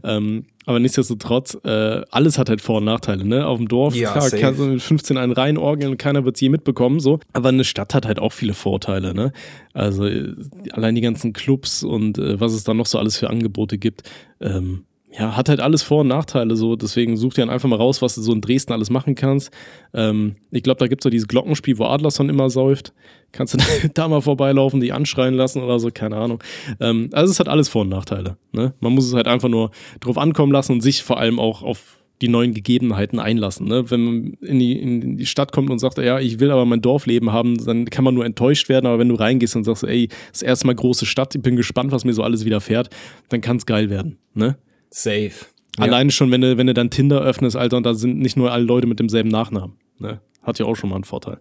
Ähm, aber nichtsdestotrotz, äh, alles hat halt Vor- und Nachteile, ne? Auf dem Dorf, ja, klar, kannst du mit 15 einen reinorgeln und keiner wird es je mitbekommen, so. Aber eine Stadt hat halt auch viele Vorteile, ne? Also äh, allein die ganzen Clubs und äh, was es da noch so alles für Angebote gibt. Ähm, ja, hat halt alles Vor- und Nachteile so. Deswegen such dir dann einfach mal raus, was du so in Dresden alles machen kannst. Ähm, ich glaube, da gibt es so dieses Glockenspiel, wo Adlerson immer säuft. Kannst du (laughs) da mal vorbeilaufen, die anschreien lassen oder so, keine Ahnung. Ähm, also es hat alles Vor- und Nachteile. Ne? Man muss es halt einfach nur drauf ankommen lassen und sich vor allem auch auf die neuen Gegebenheiten einlassen. Ne? Wenn man in die, in die Stadt kommt und sagt, ja, ich will aber mein Dorfleben haben, dann kann man nur enttäuscht werden. Aber wenn du reingehst und sagst, ey, das erste Mal große Stadt, ich bin gespannt, was mir so alles widerfährt, dann kann es geil werden. Ne?
Safe.
Alleine ja. schon, wenn du, wenn du dann Tinder öffnest, Alter, und da sind nicht nur alle Leute mit demselben Nachnamen. Ne? Hat ja auch schon mal einen Vorteil.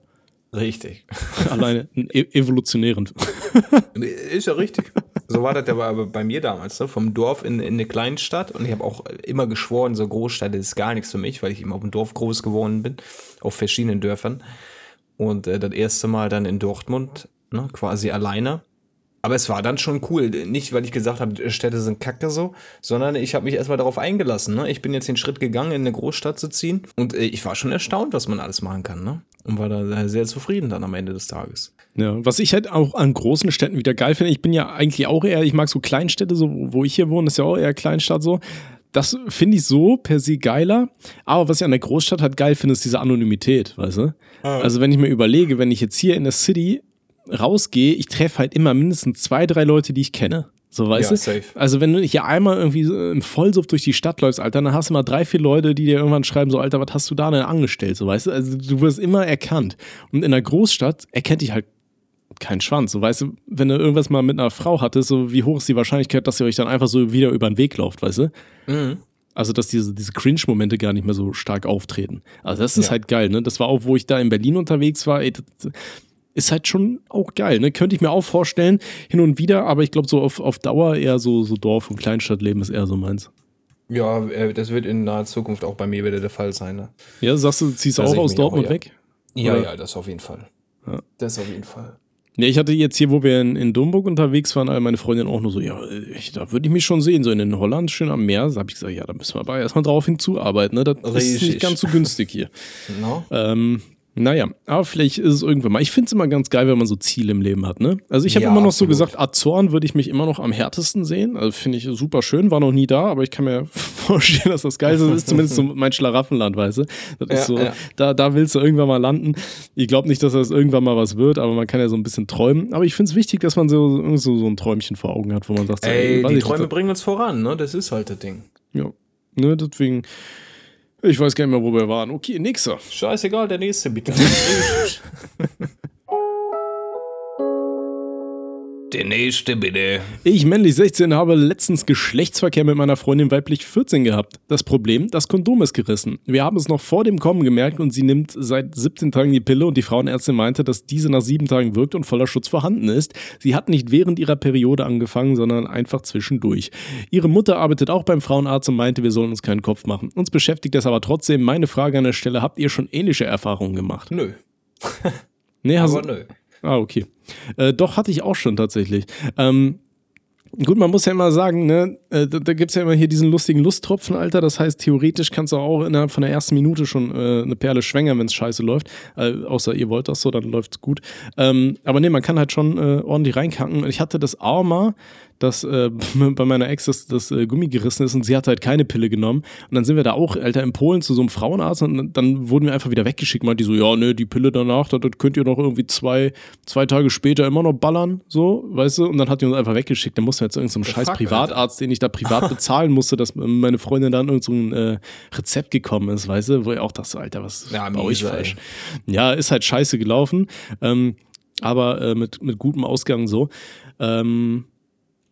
Richtig. (laughs)
Alleine e evolutionären.
Ist ja richtig. So war das aber bei mir damals, ne? vom Dorf in, in eine Kleinstadt. Und ich habe auch immer geschworen, so Großstadt ist gar nichts für mich, weil ich immer auf dem Dorf groß geworden bin, auf verschiedenen Dörfern. Und äh, das erste Mal dann in Dortmund, ne? quasi alleine. Aber es war dann schon cool. Nicht, weil ich gesagt habe, Städte sind kacke so, sondern ich habe mich erstmal darauf eingelassen. Ne? Ich bin jetzt den Schritt gegangen, in eine Großstadt zu ziehen. Und äh, ich war schon erstaunt, was man alles machen kann. Ne? Und war da sehr zufrieden dann am Ende des Tages.
Ja, was ich halt auch an großen Städten wieder geil finde, ich bin ja eigentlich auch eher, ich mag so Kleinstädte, so wo ich hier wohne, ist ja auch eher Kleinstadt so. Das finde ich so per se geiler. Aber was ich an der Großstadt halt geil finde, ist diese Anonymität, weißt du? Ah. Also wenn ich mir überlege, wenn ich jetzt hier in der City rausgehe, ich treffe halt immer mindestens zwei, drei Leute, die ich kenne. So, weißt ja, du? Safe. Also, wenn du hier einmal irgendwie im Vollsuff durch die Stadt läufst, Alter, dann hast du mal drei, vier Leute, die dir irgendwann schreiben, so, Alter, was hast du da denn angestellt? So, weißt du? Also, du wirst immer erkannt. Und in einer Großstadt erkennt dich halt kein Schwanz. So, weißt du, wenn du irgendwas mal mit einer Frau hattest, so, wie hoch ist die Wahrscheinlichkeit, dass ihr euch dann einfach so wieder über den Weg lauft, weißt du? Mhm. Also, dass diese, diese Cringe-Momente gar nicht mehr so stark auftreten. Also, das ist ja. halt geil, ne? Das war auch, wo ich da in Berlin unterwegs war, ey, das, ist halt schon auch geil. Ne? Könnte ich mir auch vorstellen, hin und wieder, aber ich glaube, so auf, auf Dauer eher so, so Dorf- und Kleinstadtleben ist eher so meins.
Ja, äh, das wird in naher Zukunft auch bei mir wieder der Fall sein. Ne?
Ja, sagst du, ziehst du auch aus Dortmund auch, ja. weg?
Ja, Oder? ja, das auf jeden Fall. Ja. Das auf jeden Fall.
Ja, ich hatte jetzt hier, wo wir in, in Domburg unterwegs waren, alle meine Freundinnen auch nur so, ja, ich, da würde ich mich schon sehen, so in Holland, schön am Meer. Da habe ich gesagt, ja, da müssen wir aber erstmal drauf hinzuarbeiten. Ne? Das Richtig. ist nicht ganz so günstig hier. (laughs) No. Ähm, naja, aber vielleicht ist es irgendwann mal. Ich finde es immer ganz geil, wenn man so Ziele im Leben hat, ne? Also ich habe ja, immer noch absolut. so gesagt, Azoren würde ich mich immer noch am härtesten sehen. Also finde ich super schön, war noch nie da, aber ich kann mir (laughs) vorstellen, dass das geil ist. Das ist zumindest so mein Schlaraffenland, weißt du? Das ja, ist so, ja. da, da willst du irgendwann mal landen. Ich glaube nicht, dass das irgendwann mal was wird, aber man kann ja so ein bisschen träumen. Aber ich finde es wichtig, dass man so, so, so ein Träumchen vor Augen hat, wo man sagt,
ey, die Träume bringen uns voran, ne? Das ist halt das Ding.
Ja. Ne, deswegen ich weiß gar nicht mehr, wo wir waren. Okay, nächster.
Scheißegal, der nächste bitte. (laughs) Der nächste bitte.
Ich, männlich 16, habe letztens Geschlechtsverkehr mit meiner Freundin weiblich 14 gehabt. Das Problem, das Kondom ist gerissen. Wir haben es noch vor dem Kommen gemerkt und sie nimmt seit 17 Tagen die Pille und die Frauenärztin meinte, dass diese nach sieben Tagen wirkt und voller Schutz vorhanden ist. Sie hat nicht während ihrer Periode angefangen, sondern einfach zwischendurch. Ihre Mutter arbeitet auch beim Frauenarzt und meinte, wir sollen uns keinen Kopf machen. Uns beschäftigt das aber trotzdem. Meine Frage an der Stelle, habt ihr schon ähnliche Erfahrungen gemacht?
Nö.
Nee, (laughs) hast
Aber nö.
Ah, okay. Äh, doch, hatte ich auch schon tatsächlich. Ähm, gut, man muss ja immer sagen, ne, äh, da, da gibt es ja immer hier diesen lustigen Lusttropfen, Alter. Das heißt, theoretisch kannst du auch innerhalb von der ersten Minute schon äh, eine Perle schwängern, wenn es scheiße läuft. Äh, außer ihr wollt das so, dann läuft's gut. Ähm, aber nee, man kann halt schon äh, ordentlich reinkacken. Ich hatte das auch mal, dass äh, (laughs) bei meiner Ex das, das äh, Gummi gerissen ist und sie hat halt keine Pille genommen. Und dann sind wir da auch, Alter, in Polen zu so einem Frauenarzt und dann wurden wir einfach wieder weggeschickt. Meint die so, ja, ne, die Pille danach, das, das könnt ihr noch irgendwie zwei, zwei Tage später immer noch ballern, so, weißt du? Und dann hat die uns einfach weggeschickt. Dann mussten wir jetzt zu irgendeinem
The
scheiß
fuck,
Privatarzt, den ich da privat (laughs) bezahlen musste, dass meine Freundin dann irgend so ein äh, Rezept gekommen ist, weißt du? Wo ich auch dachte, so, Alter, was ist
Ja,
bei euch falsch? Ja, ist halt scheiße gelaufen. Ähm, aber äh, mit, mit gutem Ausgang so. Ähm,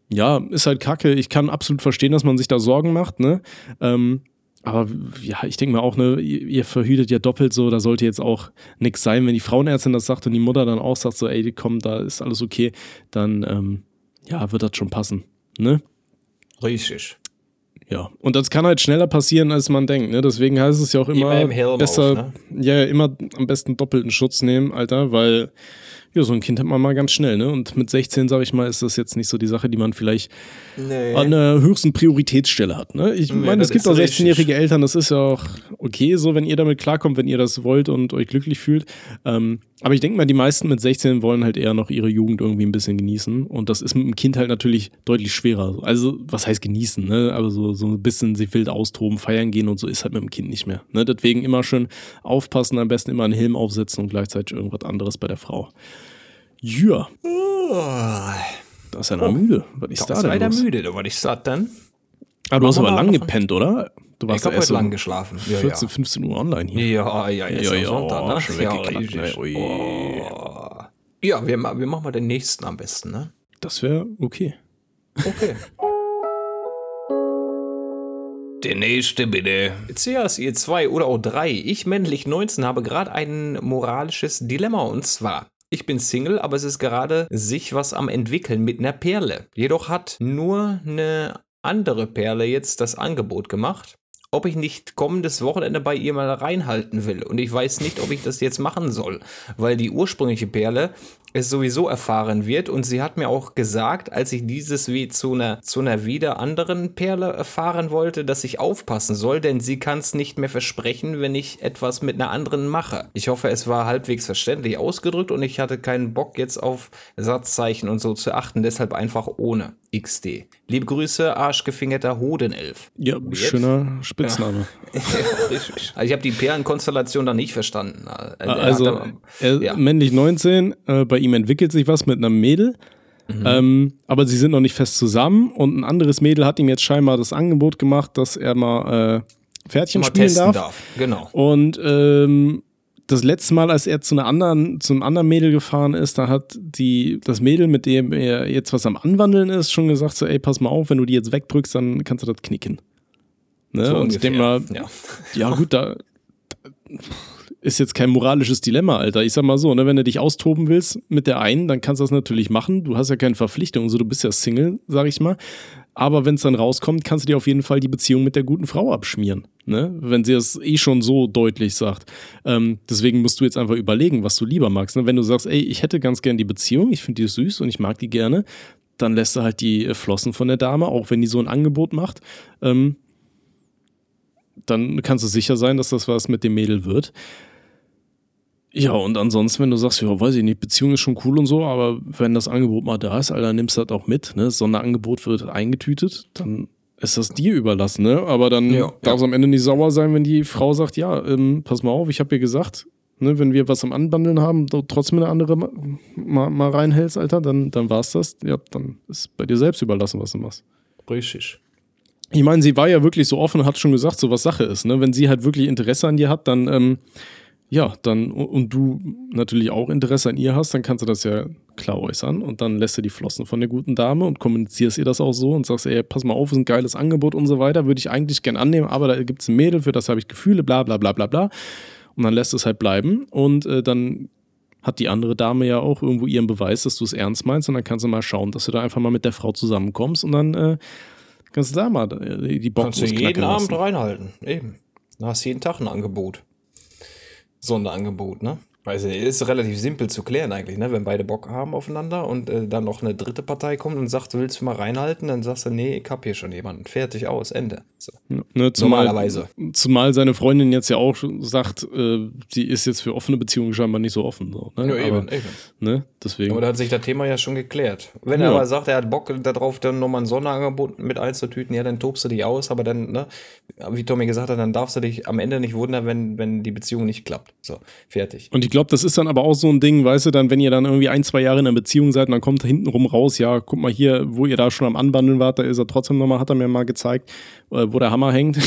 ja, ist halt kacke. Ich kann absolut verstehen, dass man sich da Sorgen macht, ne? Ähm, aber ja, ich denke mal auch, ne, ihr, verhütet ja doppelt so, da sollte jetzt auch nichts sein. Wenn die Frauenärztin das sagt und die Mutter dann auch sagt, so, ey, komm, da ist alles okay, dann ähm, ja, wird das schon passen. Ne?
Richtig.
Ja. Und das kann halt schneller passieren, als man denkt, ne? Deswegen heißt es ja auch immer,
Immer im
besser,
auf, ne?
ja, immer am besten doppelten Schutz nehmen, Alter, weil ja, so ein Kind hat man mal ganz schnell, ne? Und mit 16, sag ich mal, ist das jetzt nicht so die Sache, die man vielleicht
Nee.
an der höchsten Prioritätsstelle hat. Ne? Ich
Nee,
meine, es gibt auch
richtig.
16-jährige Eltern, das ist ja auch okay, so wenn ihr damit klarkommt, wenn ihr das wollt und euch glücklich fühlt. Ähm, aber ich denke mal, die meisten mit 16 wollen halt eher noch ihre Jugend irgendwie ein bisschen genießen. Und das ist mit dem Kind halt natürlich deutlich schwerer. Also, was heißt genießen, ne? Aber so, so ein bisschen sich wild austoben, feiern gehen und so ist halt mit dem Kind nicht mehr. Ne? Deswegen immer schön aufpassen, am besten immer einen Helm aufsetzen und gleichzeitig irgendwas anderes bei der Frau. Ja, da ist ja noch müde. Was ist
Ich
da
ist
denn
leider
los?
müde, was ich sag dann.
Ah, du hast aber lang gepennt, oder? Du
Ich
warst
habe
ja erst
heute lang
um
geschlafen.
14, 15 Uhr online hier.
Ja, ja, jetzt
Ja, ja,
Sonntag,
oh,
ne?
schon
ja,
ne?
Oh. Ja, wir, wir machen mal den nächsten am besten, ne?
Das wäre okay.
Okay. (laughs) Der nächste bitte. Zuerst ihr zwei oder auch drei. Ich, männlich 19, habe gerade ein moralisches Dilemma und zwar. Ich bin Single, aber es ist gerade sich was am entwickeln mit einer Perle. Jedoch hat nur eine andere Perle jetzt das Angebot gemacht, ob ich nicht kommendes Wochenende bei ihr mal reinhalten will. Und ich weiß nicht, ob ich das jetzt machen soll, weil die ursprüngliche Perle es sowieso erfahren wird. Und sie hat mir auch gesagt, als ich dieses wie zu einer, zu einer wieder anderen Perle erfahren wollte, dass ich aufpassen soll, denn sie kann es nicht mehr versprechen, wenn ich etwas mit einer anderen mache. Ich hoffe, es war halbwegs verständlich ausgedrückt und ich hatte keinen Bock jetzt auf Satzzeichen und so zu achten, deshalb einfach ohne XD. Liebe Grüße, arschgefingerter Hodenelf.
Ja, schöner Spitzname. (laughs)
Ja. Also ich habe die Perlenkonstellation da nicht verstanden. Er
Also, er,
ja.
männlich 19, äh, bei ihm entwickelt sich was mit einer Mädel.
Mhm.
Ähm, aber sie sind noch nicht fest zusammen und ein anderes Mädel hat ihm jetzt scheinbar das Angebot gemacht, dass er mal äh, Pferdchen
mal
spielen darf.
darf. Genau.
Und ähm, das letzte Mal, als er zu einer anderen, zum anderen Mädel gefahren ist, da hat die, das Mädel, mit dem er jetzt was am Anwandeln ist, schon gesagt: so, ey, pass mal auf, wenn du die jetzt wegdrückst, dann kannst du das knicken. Ne?
So
und ich denke mal,
ja.
ja, gut, da da (laughs) ist jetzt kein moralisches Dilemma, Alter. Ich sag mal so, ne, wenn du dich austoben willst mit der einen, dann kannst du das natürlich machen. Du hast ja keine Verpflichtung, so du bist ja Single, sag ich mal. Aber wenn es dann rauskommt, kannst du dir auf jeden Fall die Beziehung mit der guten Frau abschmieren, ne? Wenn sie es eh schon so deutlich sagt. Ähm, deswegen musst du jetzt einfach überlegen, was du lieber magst. Ne? Wenn du sagst, ey, ich hätte ganz gern die Beziehung, ich finde die süß und ich mag die gerne, dann lässt du halt die äh, Flossen von der Dame, auch wenn die so ein Angebot macht. Ähm, dann kannst du sicher sein, dass das was mit dem Mädel wird. Ja, und ansonsten, wenn du sagst, ja, weiß ich nicht, Beziehung ist schon cool und so, aber wenn das Angebot mal da ist, Alter, nimmst du das auch mit, ne? Sonderangebot wird eingetütet, dann ist das dir überlassen, ne? Aber dann
Ja,
darf es am Ende nicht sauer sein, wenn die Frau sagt, ja, ähm, pass mal auf, ich habe dir gesagt, ne, wenn wir was am Anbandeln haben, du trotzdem eine andere ma- mal, mal reinhältst, Alter, dann, dann war's das. Ja, dann ist bei dir selbst überlassen, was du machst.
Richtig.
Ich meine, sie war ja wirklich so offen und hat schon gesagt, so was Sache ist. Ne? Wenn sie halt wirklich Interesse an dir hat, dann ähm, ja, dann, und du natürlich auch Interesse an ihr hast, dann kannst du das ja klar äußern und dann lässt du die Flossen von der guten Dame und kommunizierst ihr das auch so und sagst, ey, pass mal auf, ist ein geiles Angebot und so weiter, würde ich eigentlich gern annehmen, aber da gibt es ein Mädel, für das habe ich Gefühle, bla bla bla bla bla. Und dann lässt es halt bleiben und äh, dann hat die andere Dame ja auch irgendwo ihren Beweis, dass du es ernst meinst und dann kannst du mal schauen, dass du da einfach mal mit der Frau zusammenkommst und dann äh, kannst du da mal äh, die
Box Kannst du jeden Abend reinhalten, eben. Du hast jeden Tag ein Angebot. Sonderangebot, ne? Weiß ich, ist relativ simpel zu klären eigentlich, ne? Wenn beide Bock haben aufeinander und äh, dann noch eine dritte Partei kommt und sagt, willst du mal reinhalten, dann sagst du, nee, ich hab hier schon jemanden. Fertig aus, Ende. So.
Ne, zumal, Normalerweise. Zumal seine Freundin jetzt ja auch sagt, äh, sie ist jetzt für offene Beziehungen scheinbar nicht so offen. So, ne? Ja, eben, aber, eben. Ne? Deswegen.
Aber da hat sich das Thema ja schon geklärt. Wenn ja. er aber sagt, er hat Bock darauf, dann nochmal ein Sonderangebot mit einzutüten, ja, dann tobst du dich aus, aber dann, ne, wie Tommy gesagt hat, dann darfst du dich am Ende nicht wundern, wenn, wenn die Beziehung nicht klappt. So, fertig.
Und ich glaube, das ist dann aber auch so ein Ding, weißt du, dann, wenn ihr dann irgendwie ein, zwei Jahre in einer Beziehung seid und dann kommt hintenrum raus, ja, guck mal hier, wo ihr da schon am Anbandeln wart, da ist er trotzdem nochmal, hat er mir mal gezeigt, äh, wo der Hammer hängt.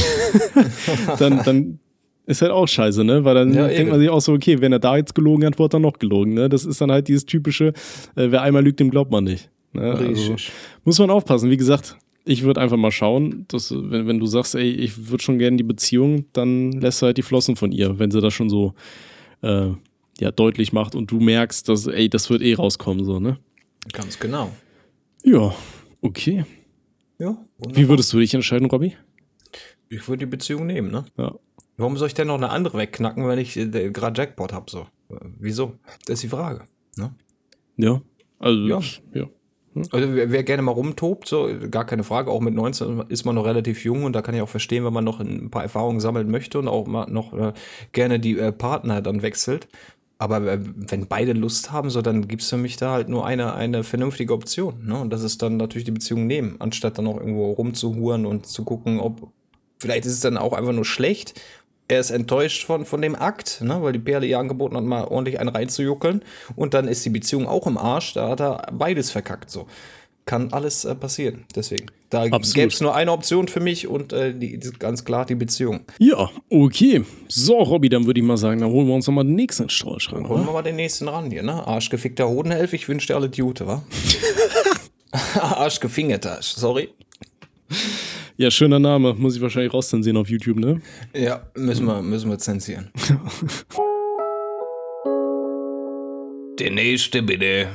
(laughs) dann, dann ist halt auch scheiße, ne? Weil dann ja, denkt man sich auch so, okay, wenn er da jetzt gelogen hat, wurde er noch gelogen, ne? Das ist dann halt dieses typische, äh, wer einmal lügt, dem glaubt man nicht. Ne? Also, muss man aufpassen. Wie gesagt, ich würde einfach mal schauen, dass, wenn, wenn du sagst, ey, ich würde schon gerne die Beziehung, dann lässt du halt die Flossen von ihr, wenn sie das schon so äh, ja, deutlich macht und du merkst, dass, ey, das wird eh rauskommen, so, ne?
Ganz genau.
Ja, okay. Ja. Wunderbar. Wie würdest du dich entscheiden, Robby?
Ich würde die Beziehung nehmen, ne?
Ja.
Warum soll ich denn noch eine andere wegknacken, wenn ich äh, gerade Jackpot habe? So? Wieso? Das ist die Frage. Ne?
Ja. Also, ja. ja.
Hm? Also wer, wer, gerne mal rumtobt, so gar keine Frage, auch mit 19 ist man noch relativ jung und da kann ich auch verstehen, wenn man noch ein paar Erfahrungen sammeln möchte und auch mal noch äh, gerne die äh, Partner dann wechselt. Aber äh, wenn beide Lust haben, so dann gibt es für mich da halt nur eine, eine vernünftige Option. Ne? Und das ist dann natürlich die Beziehung nehmen, anstatt dann auch irgendwo rumzuhuren und zu gucken, ob vielleicht ist es dann auch einfach nur schlecht. Er ist enttäuscht von, von dem Akt, ne? weil die Perle ihr angeboten hat, mal ordentlich einen reinzujuckeln. Und dann ist die Beziehung auch im Arsch. Da hat er beides verkackt. So kann alles äh, passieren. Deswegen. Da gäbe es nur eine Option für mich und äh, die, ganz klar die Beziehung.
Ja, okay. So, Robby, dann würde ich mal sagen, dann holen wir uns nochmal den nächsten Strauß ran.
Holen wir mal den nächsten ran hier, ne? Arschgefickter Hodenelf, ich wünsche dir alle Jute, wa? (laughs) Arschgefingerter, sorry.
Ja, schöner Name. Muss ich wahrscheinlich rauszensieren auf YouTube, ne?
Ja, müssen wir, müssen wir zensieren. (laughs) Der nächste bitte.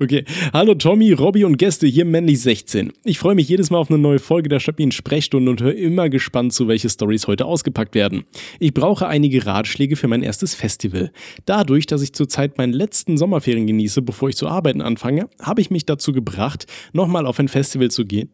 Okay. Hallo Tommy, Robby und Gäste hier männlich 16. Ich freue mich jedes Mal auf eine neue Folge der stabilen Sprechstunde und höre immer gespannt zu, welche Stories heute ausgepackt werden. Ich brauche einige Ratschläge für mein erstes Festival. Dadurch, dass ich zurzeit meinen letzten Sommerferien genieße, bevor ich zu arbeiten anfange, habe ich mich dazu gebracht, nochmal auf ein Festival zu gehen,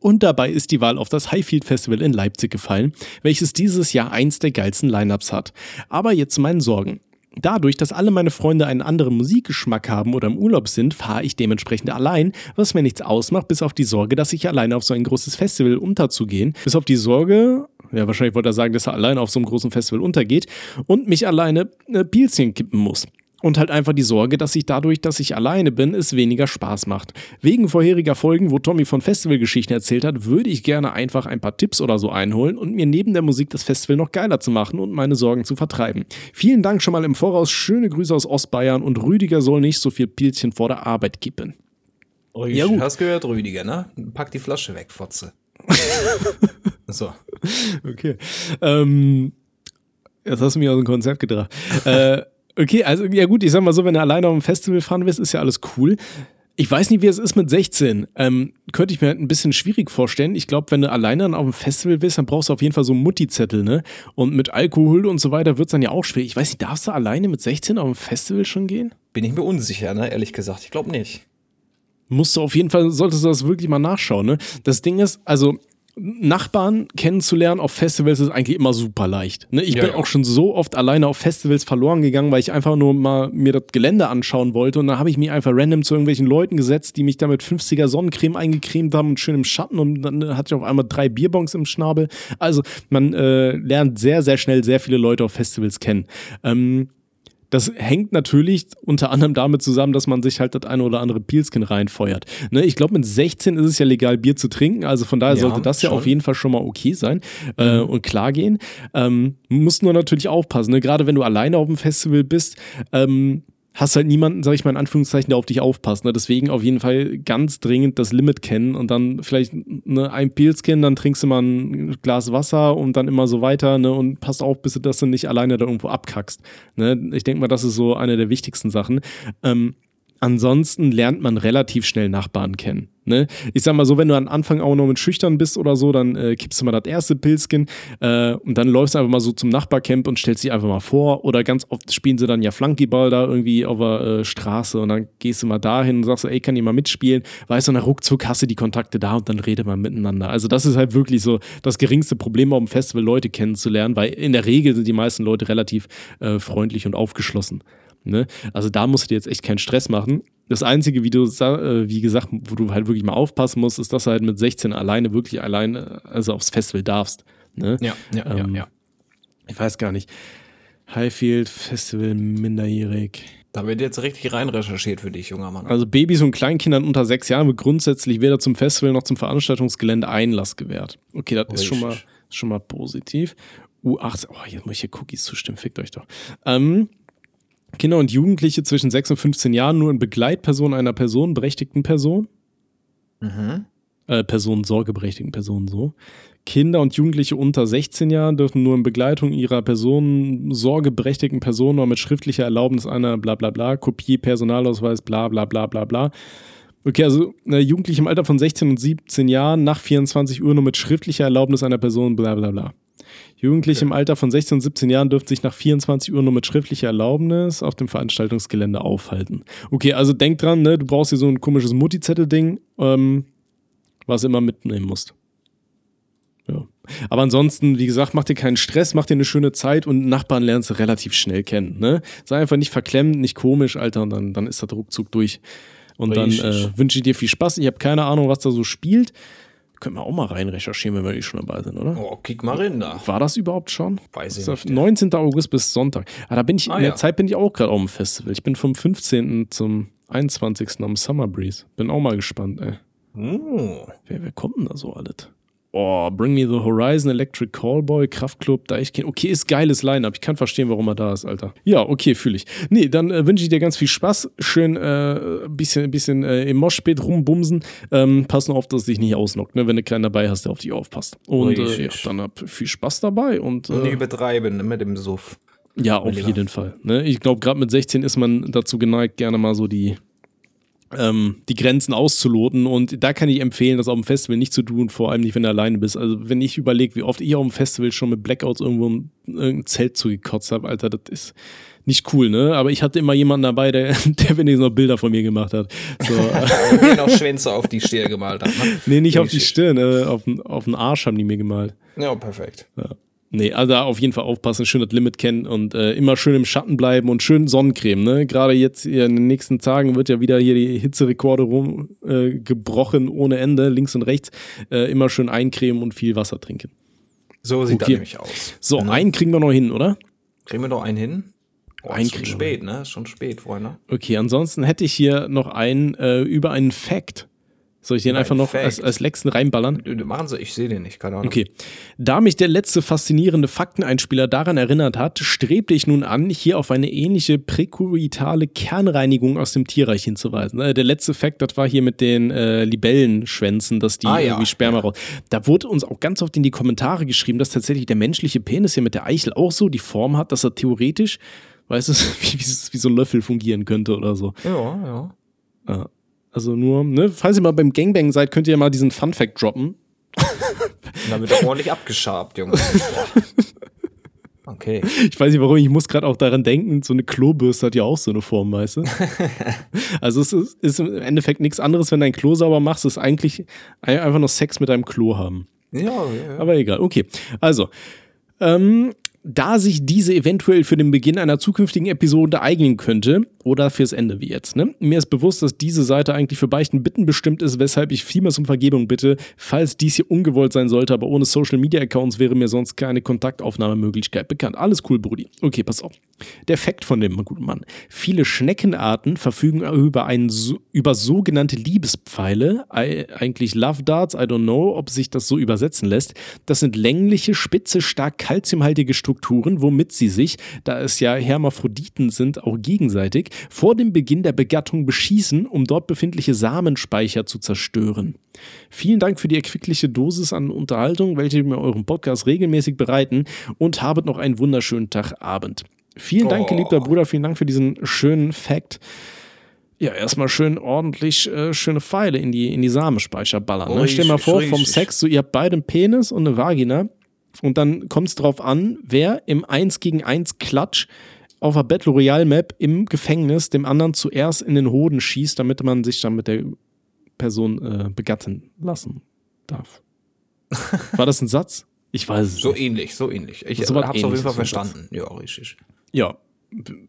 und dabei ist die Wahl auf das Highfield Festival in Leipzig gefallen, welches dieses Jahr eins der geilsten Lineups hat. Aber jetzt zu meinen Sorgen. Dadurch, dass alle meine Freunde einen anderen Musikgeschmack haben oder im Urlaub sind, fahre ich dementsprechend allein, was mir nichts ausmacht, bis auf die Sorge, dass ich alleine auf so ein großes Festival unterzugehen, bis auf die Sorge, ja, wahrscheinlich wollte er sagen, dass er alleine auf so einem großen Festival untergeht und mich alleine äh, Pilzchen kippen muss. Und halt einfach die Sorge, dass ich dadurch, dass ich alleine bin, es weniger Spaß macht. Wegen vorheriger Folgen, wo Tommy von Festivalgeschichten erzählt hat, würde ich gerne einfach ein paar Tipps oder so einholen und mir neben der Musik das Festival noch geiler zu machen und meine Sorgen zu vertreiben. Vielen Dank schon mal im Voraus, schöne Grüße aus Ostbayern und Rüdiger soll nicht so viel Pilzchen vor der Arbeit kippen.
Oh, ja, gut. hast gehört, Rüdiger, ne? Pack die Flasche weg, Fotze. (laughs)
so. Okay. Ähm, jetzt hast du mich aus dem Konzept gebracht. äh, Okay, also ja gut, ich sag mal so, wenn du alleine auf dem Festival fahren willst, ist ja alles cool. Ich weiß nicht, wie es ist mit 16. Ähm, könnte ich mir halt ein bisschen schwierig vorstellen. Ich glaube, wenn du alleine dann auf dem Festival bist, dann brauchst du auf jeden Fall so einen Mutti-Zettel, ne? Und mit Alkohol und so weiter wird es dann ja auch schwierig. Ich weiß nicht, darfst du alleine mit 16 auf dem Festival schon gehen?
Bin ich mir unsicher, ne? Ehrlich gesagt. Ich glaube nicht.
Musst du auf jeden Fall, solltest du das wirklich mal nachschauen, ne? Das Ding ist, also Nachbarn kennenzulernen auf Festivals ist eigentlich immer super leicht. Ne? Ich ja, bin ja. auch schon so oft alleine auf Festivals verloren gegangen, weil ich einfach nur mal mir das Gelände anschauen wollte und dann habe ich mich einfach random zu irgendwelchen Leuten gesetzt, die mich da mit 50er Sonnencreme eingecremt haben und schön im Schatten und dann hatte ich auf einmal drei Bierbons im Schnabel. Also man äh, lernt sehr, sehr schnell sehr viele Leute auf Festivals kennen. Ähm, das hängt natürlich unter anderem damit zusammen, dass man sich halt das eine oder andere Bielskin reinfeuert. Ne, ich glaube, mit 16 ist es ja legal, Bier zu trinken. Also von daher ja, sollte das schon. ja auf jeden Fall schon mal okay sein äh, mhm. und klar gehen. Ähm, musst nur natürlich aufpassen. Ne? Gerade wenn du alleine auf dem Festival bist, ähm, hast halt niemanden, sag ich mal in Anführungszeichen, der auf dich aufpasst. Ne? Deswegen auf jeden Fall ganz dringend das Limit kennen und dann vielleicht ne, ein Pilzkin, dann trinkst du mal ein Glas Wasser und dann immer so weiter ne? und passt auf, bis du das dann nicht alleine da irgendwo abkackst. Ne? Ich denke mal, das ist so eine der wichtigsten Sachen. Ähm, ansonsten lernt man relativ schnell Nachbarn kennen. Ne? Ich sag mal so, wenn du am Anfang auch noch mit schüchtern bist oder so, dann äh, kippst du mal das erste Pilzkin äh, und dann läufst du einfach mal so zum Nachbarcamp und stellst dich einfach mal vor. Oder ganz oft spielen sie dann ja Flunkyball da irgendwie auf der äh, Straße und dann gehst du mal dahin und sagst, ey, kann ich mal mitspielen? Weißt du, dann ruckzuck hast du die Kontakte da und dann redet man miteinander. Also das ist halt wirklich so das geringste Problem auf dem Festival, Leute kennenzulernen, weil in der Regel sind die meisten Leute relativ äh, freundlich und aufgeschlossen. Ne? Also da musst du dir jetzt echt keinen Stress machen. Das Einzige, wie du, äh, wie gesagt, wo du halt wirklich mal aufpassen musst, ist, dass du halt mit 16 alleine, wirklich alleine, also aufs Festival darfst. Ne?
Ja, ja, ähm, ja, ja.
Ich weiß gar nicht. Highfield Festival minderjährig.
Da wird jetzt richtig rein recherchiert für dich, junger Mann.
Also Babys und Kleinkindern unter sechs Jahren wird grundsätzlich weder zum Festival noch zum Veranstaltungsgelände Einlass gewährt. Okay, das ist schon mal, schon mal positiv. U18, oh, jetzt muss ich hier Cookies zustimmen, fickt euch doch. Ähm, Kinder und Jugendliche zwischen 6 und 15 Jahren nur in Begleitperson einer personenberechtigten Person. Mhm. Äh, Person, sorgeberechtigten Person, so. Kinder und Jugendliche unter 16 Jahren dürfen nur in Begleitung ihrer Person, sorgeberechtigten Person oder mit schriftlicher Erlaubnis einer bla bla bla, Kopie, Personalausweis, bla bla bla bla bla. Okay, also äh, Jugendliche im Alter von 16 und 17 Jahren nach 24 Uhr nur mit schriftlicher Erlaubnis einer Person, bla bla bla. Jugendliche im Alter von 16 und 17 Jahren dürfen sich nach 24 Uhr nur mit schriftlicher Erlaubnis auf dem Veranstaltungsgelände aufhalten. Okay, also denk dran, ne, du brauchst hier so ein komisches Multizettel-Ding, ähm, was du immer mitnehmen musst. Ja. Aber ansonsten, wie gesagt, mach dir keinen Stress, mach dir eine schöne Zeit und Nachbarn lernst du relativ schnell kennen. Ne? Sei einfach nicht verklemmt, nicht komisch, Alter, und dann, dann ist der Ruckzuck durch. Und dann äh, wünsche ich dir viel Spaß. Ich habe keine Ahnung, was da so spielt. Können wir auch mal rein recherchieren, wenn wir eh schon dabei sind, oder?
Oh, kick mal rein da.
War das überhaupt schon?
Weiß ich nicht.
19. August bis Sonntag. Ah, da bin ich, ah, in der ja. Zeit bin ich auch gerade auf dem Festival. Ich bin vom 15. zum 21. am Summer Breeze. Bin auch mal gespannt, ey. Oh. Wer, wer kommt denn da so alles? Oh, Bring Me the Horizon, Electric Callboy, Kraftclub, Deichkind. Okay, ist geiles Line-Up. Ich kann verstehen, warum er da ist, Alter. Ja, okay, fühle ich. Nee, dann äh, wünsche ich dir ganz viel Spaß. Schön äh, bisschen, bisschen äh, im Moschpit rumbumsen. Ähm, pass nur auf, dass es dich nicht ausnockt, ne? wenn du keinen dabei hast, der auf dich aufpasst. Und äh, ja, dann hab viel Spaß dabei. Und,
äh, nicht übertreiben mit dem Suff.
Ja, auf jeden Fall. Ne? Ich glaube, gerade mit 16 ist man dazu geneigt, gerne mal so die ähm, die Grenzen auszuloten. Und da kann ich empfehlen, das auf dem Festival nicht zu tun, vor allem nicht, wenn du alleine bist. Also, wenn ich überlege, wie oft ich auf dem Festival schon mit Blackouts irgendwo in irgendein Zelt zugekotzt habe, Alter, das ist nicht cool, ne? Aber ich hatte immer jemanden dabei, der, (laughs) der wenigstens noch Bilder von mir gemacht hat. So. (laughs)
Und noch Schwänze auf die Stirn gemalt hat, ne?
Nee, nicht auf die Stirn, äh, auf, auf den Arsch haben die mir gemalt.
Ja, perfekt.
Ja. Nee, also da auf jeden Fall aufpassen, schön das Limit kennen und äh, immer schön im Schatten bleiben und schön Sonnencreme. Ne? Gerade jetzt in den nächsten Tagen wird ja wieder hier die Hitzerekorde rumgebrochen äh, ohne Ende, links und rechts. Äh, immer schön eincremen und viel Wasser trinken.
So sieht okay. das nämlich aus.
So, mhm. einen kriegen wir noch hin, oder?
Kriegen wir noch einen hin? Oh, ist schon spät, ne? Ist schon spät, Freunde.
Okay, ansonsten hätte ich hier noch einen äh, über einen Fact. Soll ich den einfach noch als, als letzten reinballern?
Machen Sie, ich sehe den nicht, keine Ahnung.
Okay. Da mich der letzte faszinierende Fakteneinspieler daran erinnert hat, strebte ich nun an, hier auf eine ähnliche präkuritale Kernreinigung aus dem Tierreich hinzuweisen. Äh, der letzte Fakt, das war hier mit den äh, Libellenschwänzen, dass die ah, irgendwie Sperma ja. raus. Da wurde uns auch ganz oft in die Kommentare geschrieben, dass tatsächlich der menschliche Penis hier mit der Eichel auch so die Form hat, dass er theoretisch, weißt du, (laughs) wie, wie, wie so ein Löffel fungieren könnte oder so.
Ja, ja.
ja. Also nur, ne, falls ihr mal beim Gangbang seid, könnt ihr ja mal diesen Fun Fact droppen. (laughs)
dann wird er ordentlich abgeschabt, Junge. Okay.
Ich weiß nicht warum, ich muss gerade auch daran denken, so eine Klobürste hat ja auch so eine Form, weißt du? (laughs) also es ist, ist, im Endeffekt nichts anderes, wenn du ein Klo sauber machst, ist eigentlich einfach nur Sex mit deinem Klo haben.
Ja, ja.
Aber egal, okay. Also, ähm, da sich diese eventuell für den Beginn einer zukünftigen Episode eignen könnte, oder fürs Ende wie jetzt. Ne? Mir ist bewusst, dass diese Seite eigentlich für Beichten bitten bestimmt ist, weshalb ich vielmals um Vergebung bitte, falls dies hier ungewollt sein sollte, aber ohne Social Media Accounts wäre mir sonst keine Kontaktaufnahmemöglichkeit bekannt. Alles cool, Brudi. Okay, pass auf. Der Fakt von dem guten Mann. Viele Schneckenarten verfügen über, einen, über sogenannte Liebespfeile, eigentlich Love Darts, I don't know, ob sich das so übersetzen lässt. Das sind längliche, spitze, stark kalziumhaltige Strukturen, womit sie sich, da es ja Hermaphroditen sind, auch gegenseitig, vor dem Beginn der Begattung beschießen, um dort befindliche Samenspeicher zu zerstören. Vielen Dank für die erquickliche Dosis an Unterhaltung, welche mir euren Podcast regelmäßig bereiten und habet noch einen wunderschönen Tagabend. Vielen Dank, oh. geliebter Bruder, vielen Dank für diesen schönen Fact. Ja, erstmal schön ordentlich äh, schöne Pfeile in die, in die Samenspeicher ballern. Ne? Stell mal vor, vom Sex, so ihr habt beide einen Penis und eine Vagina und dann kommt es drauf an, wer im 1 gegen 1 Klatsch auf der Battle Royale Map im Gefängnis dem anderen zuerst in den Hoden schießt, damit man sich dann mit der Person äh, begatten lassen darf. (laughs) War das ein Satz? Ich weiß es
So nicht. ähnlich, so ähnlich. Ich so hab's auf jeden Fall verstanden. Ja, richtig.
Ja.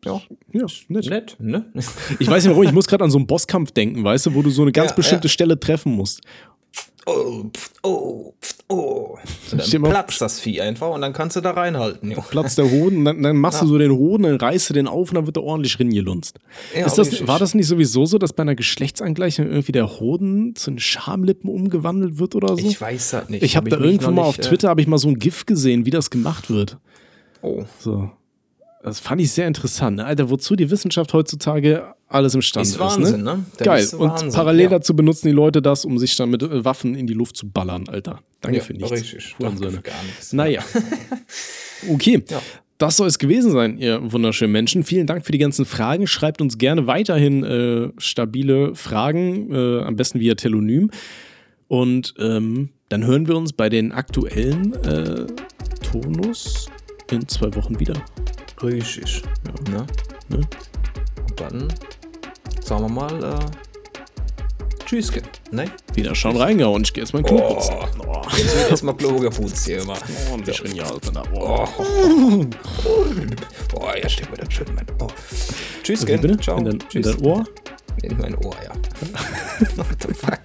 Ja, ja nett. nett ne? Ich weiß nicht warum, ich muss gerade an so einen Bosskampf denken, weißt du, wo du so eine ganz ja, bestimmte ja. Stelle treffen musst
oh, pf, oh, pf, oh. Und dann platzt das Vieh einfach und dann kannst du da reinhalten. Jo.
Platzt der Hoden, dann, dann machst ja. du so den Hoden, dann reißt du den auf und dann wird er ordentlich ringelunzt. Ja, ist das, war das nicht sowieso so, dass bei einer Geschlechtsangleichung irgendwie der Hoden zu den Schamlippen umgewandelt wird oder so?
Ich weiß das nicht.
Ich habe hab da irgendwo mal auf äh, Twitter, habe ich mal so ein GIF gesehen, wie das gemacht wird.
Oh.
So. Das fand ich sehr interessant. Ne? Alter, wozu die Wissenschaft heutzutage alles imstande ist. Wahnsinn, ist, ne? ne? Geil. Und Wahnsinn, parallel ja. dazu benutzen die Leute das, um sich dann mit äh, Waffen in die Luft zu ballern, Alter. Danke ja, für nichts. Richtig. Danke gar nichts. Naja. (laughs) okay. Ja. Das soll es gewesen sein, ihr wunderschönen Menschen. Vielen Dank für die ganzen Fragen. Schreibt uns gerne weiterhin äh, stabile Fragen, äh, am besten via Telonym. Und ähm, dann hören wir uns bei den aktuellen äh, Tonus in zwei Wochen wieder.
Richtig. Ja. Ne? Ne? Und dann sagen wir mal, äh, Tschüss, ne?
Wieder schon reingehauen, ich geh jetzt mal Klo oh. putzen.
Oh. Jetzt wird erstmal Klo geputzt hier immer.
Oh, und ich bin ja Alter.
Oh. Oh. oh, ja, steht mir das schön mein Ohr. Tschüss,
bitte? Ciao. In dein, Tschüss. in dein Ohr?
In mein Ohr, ja. (laughs) What the fuck?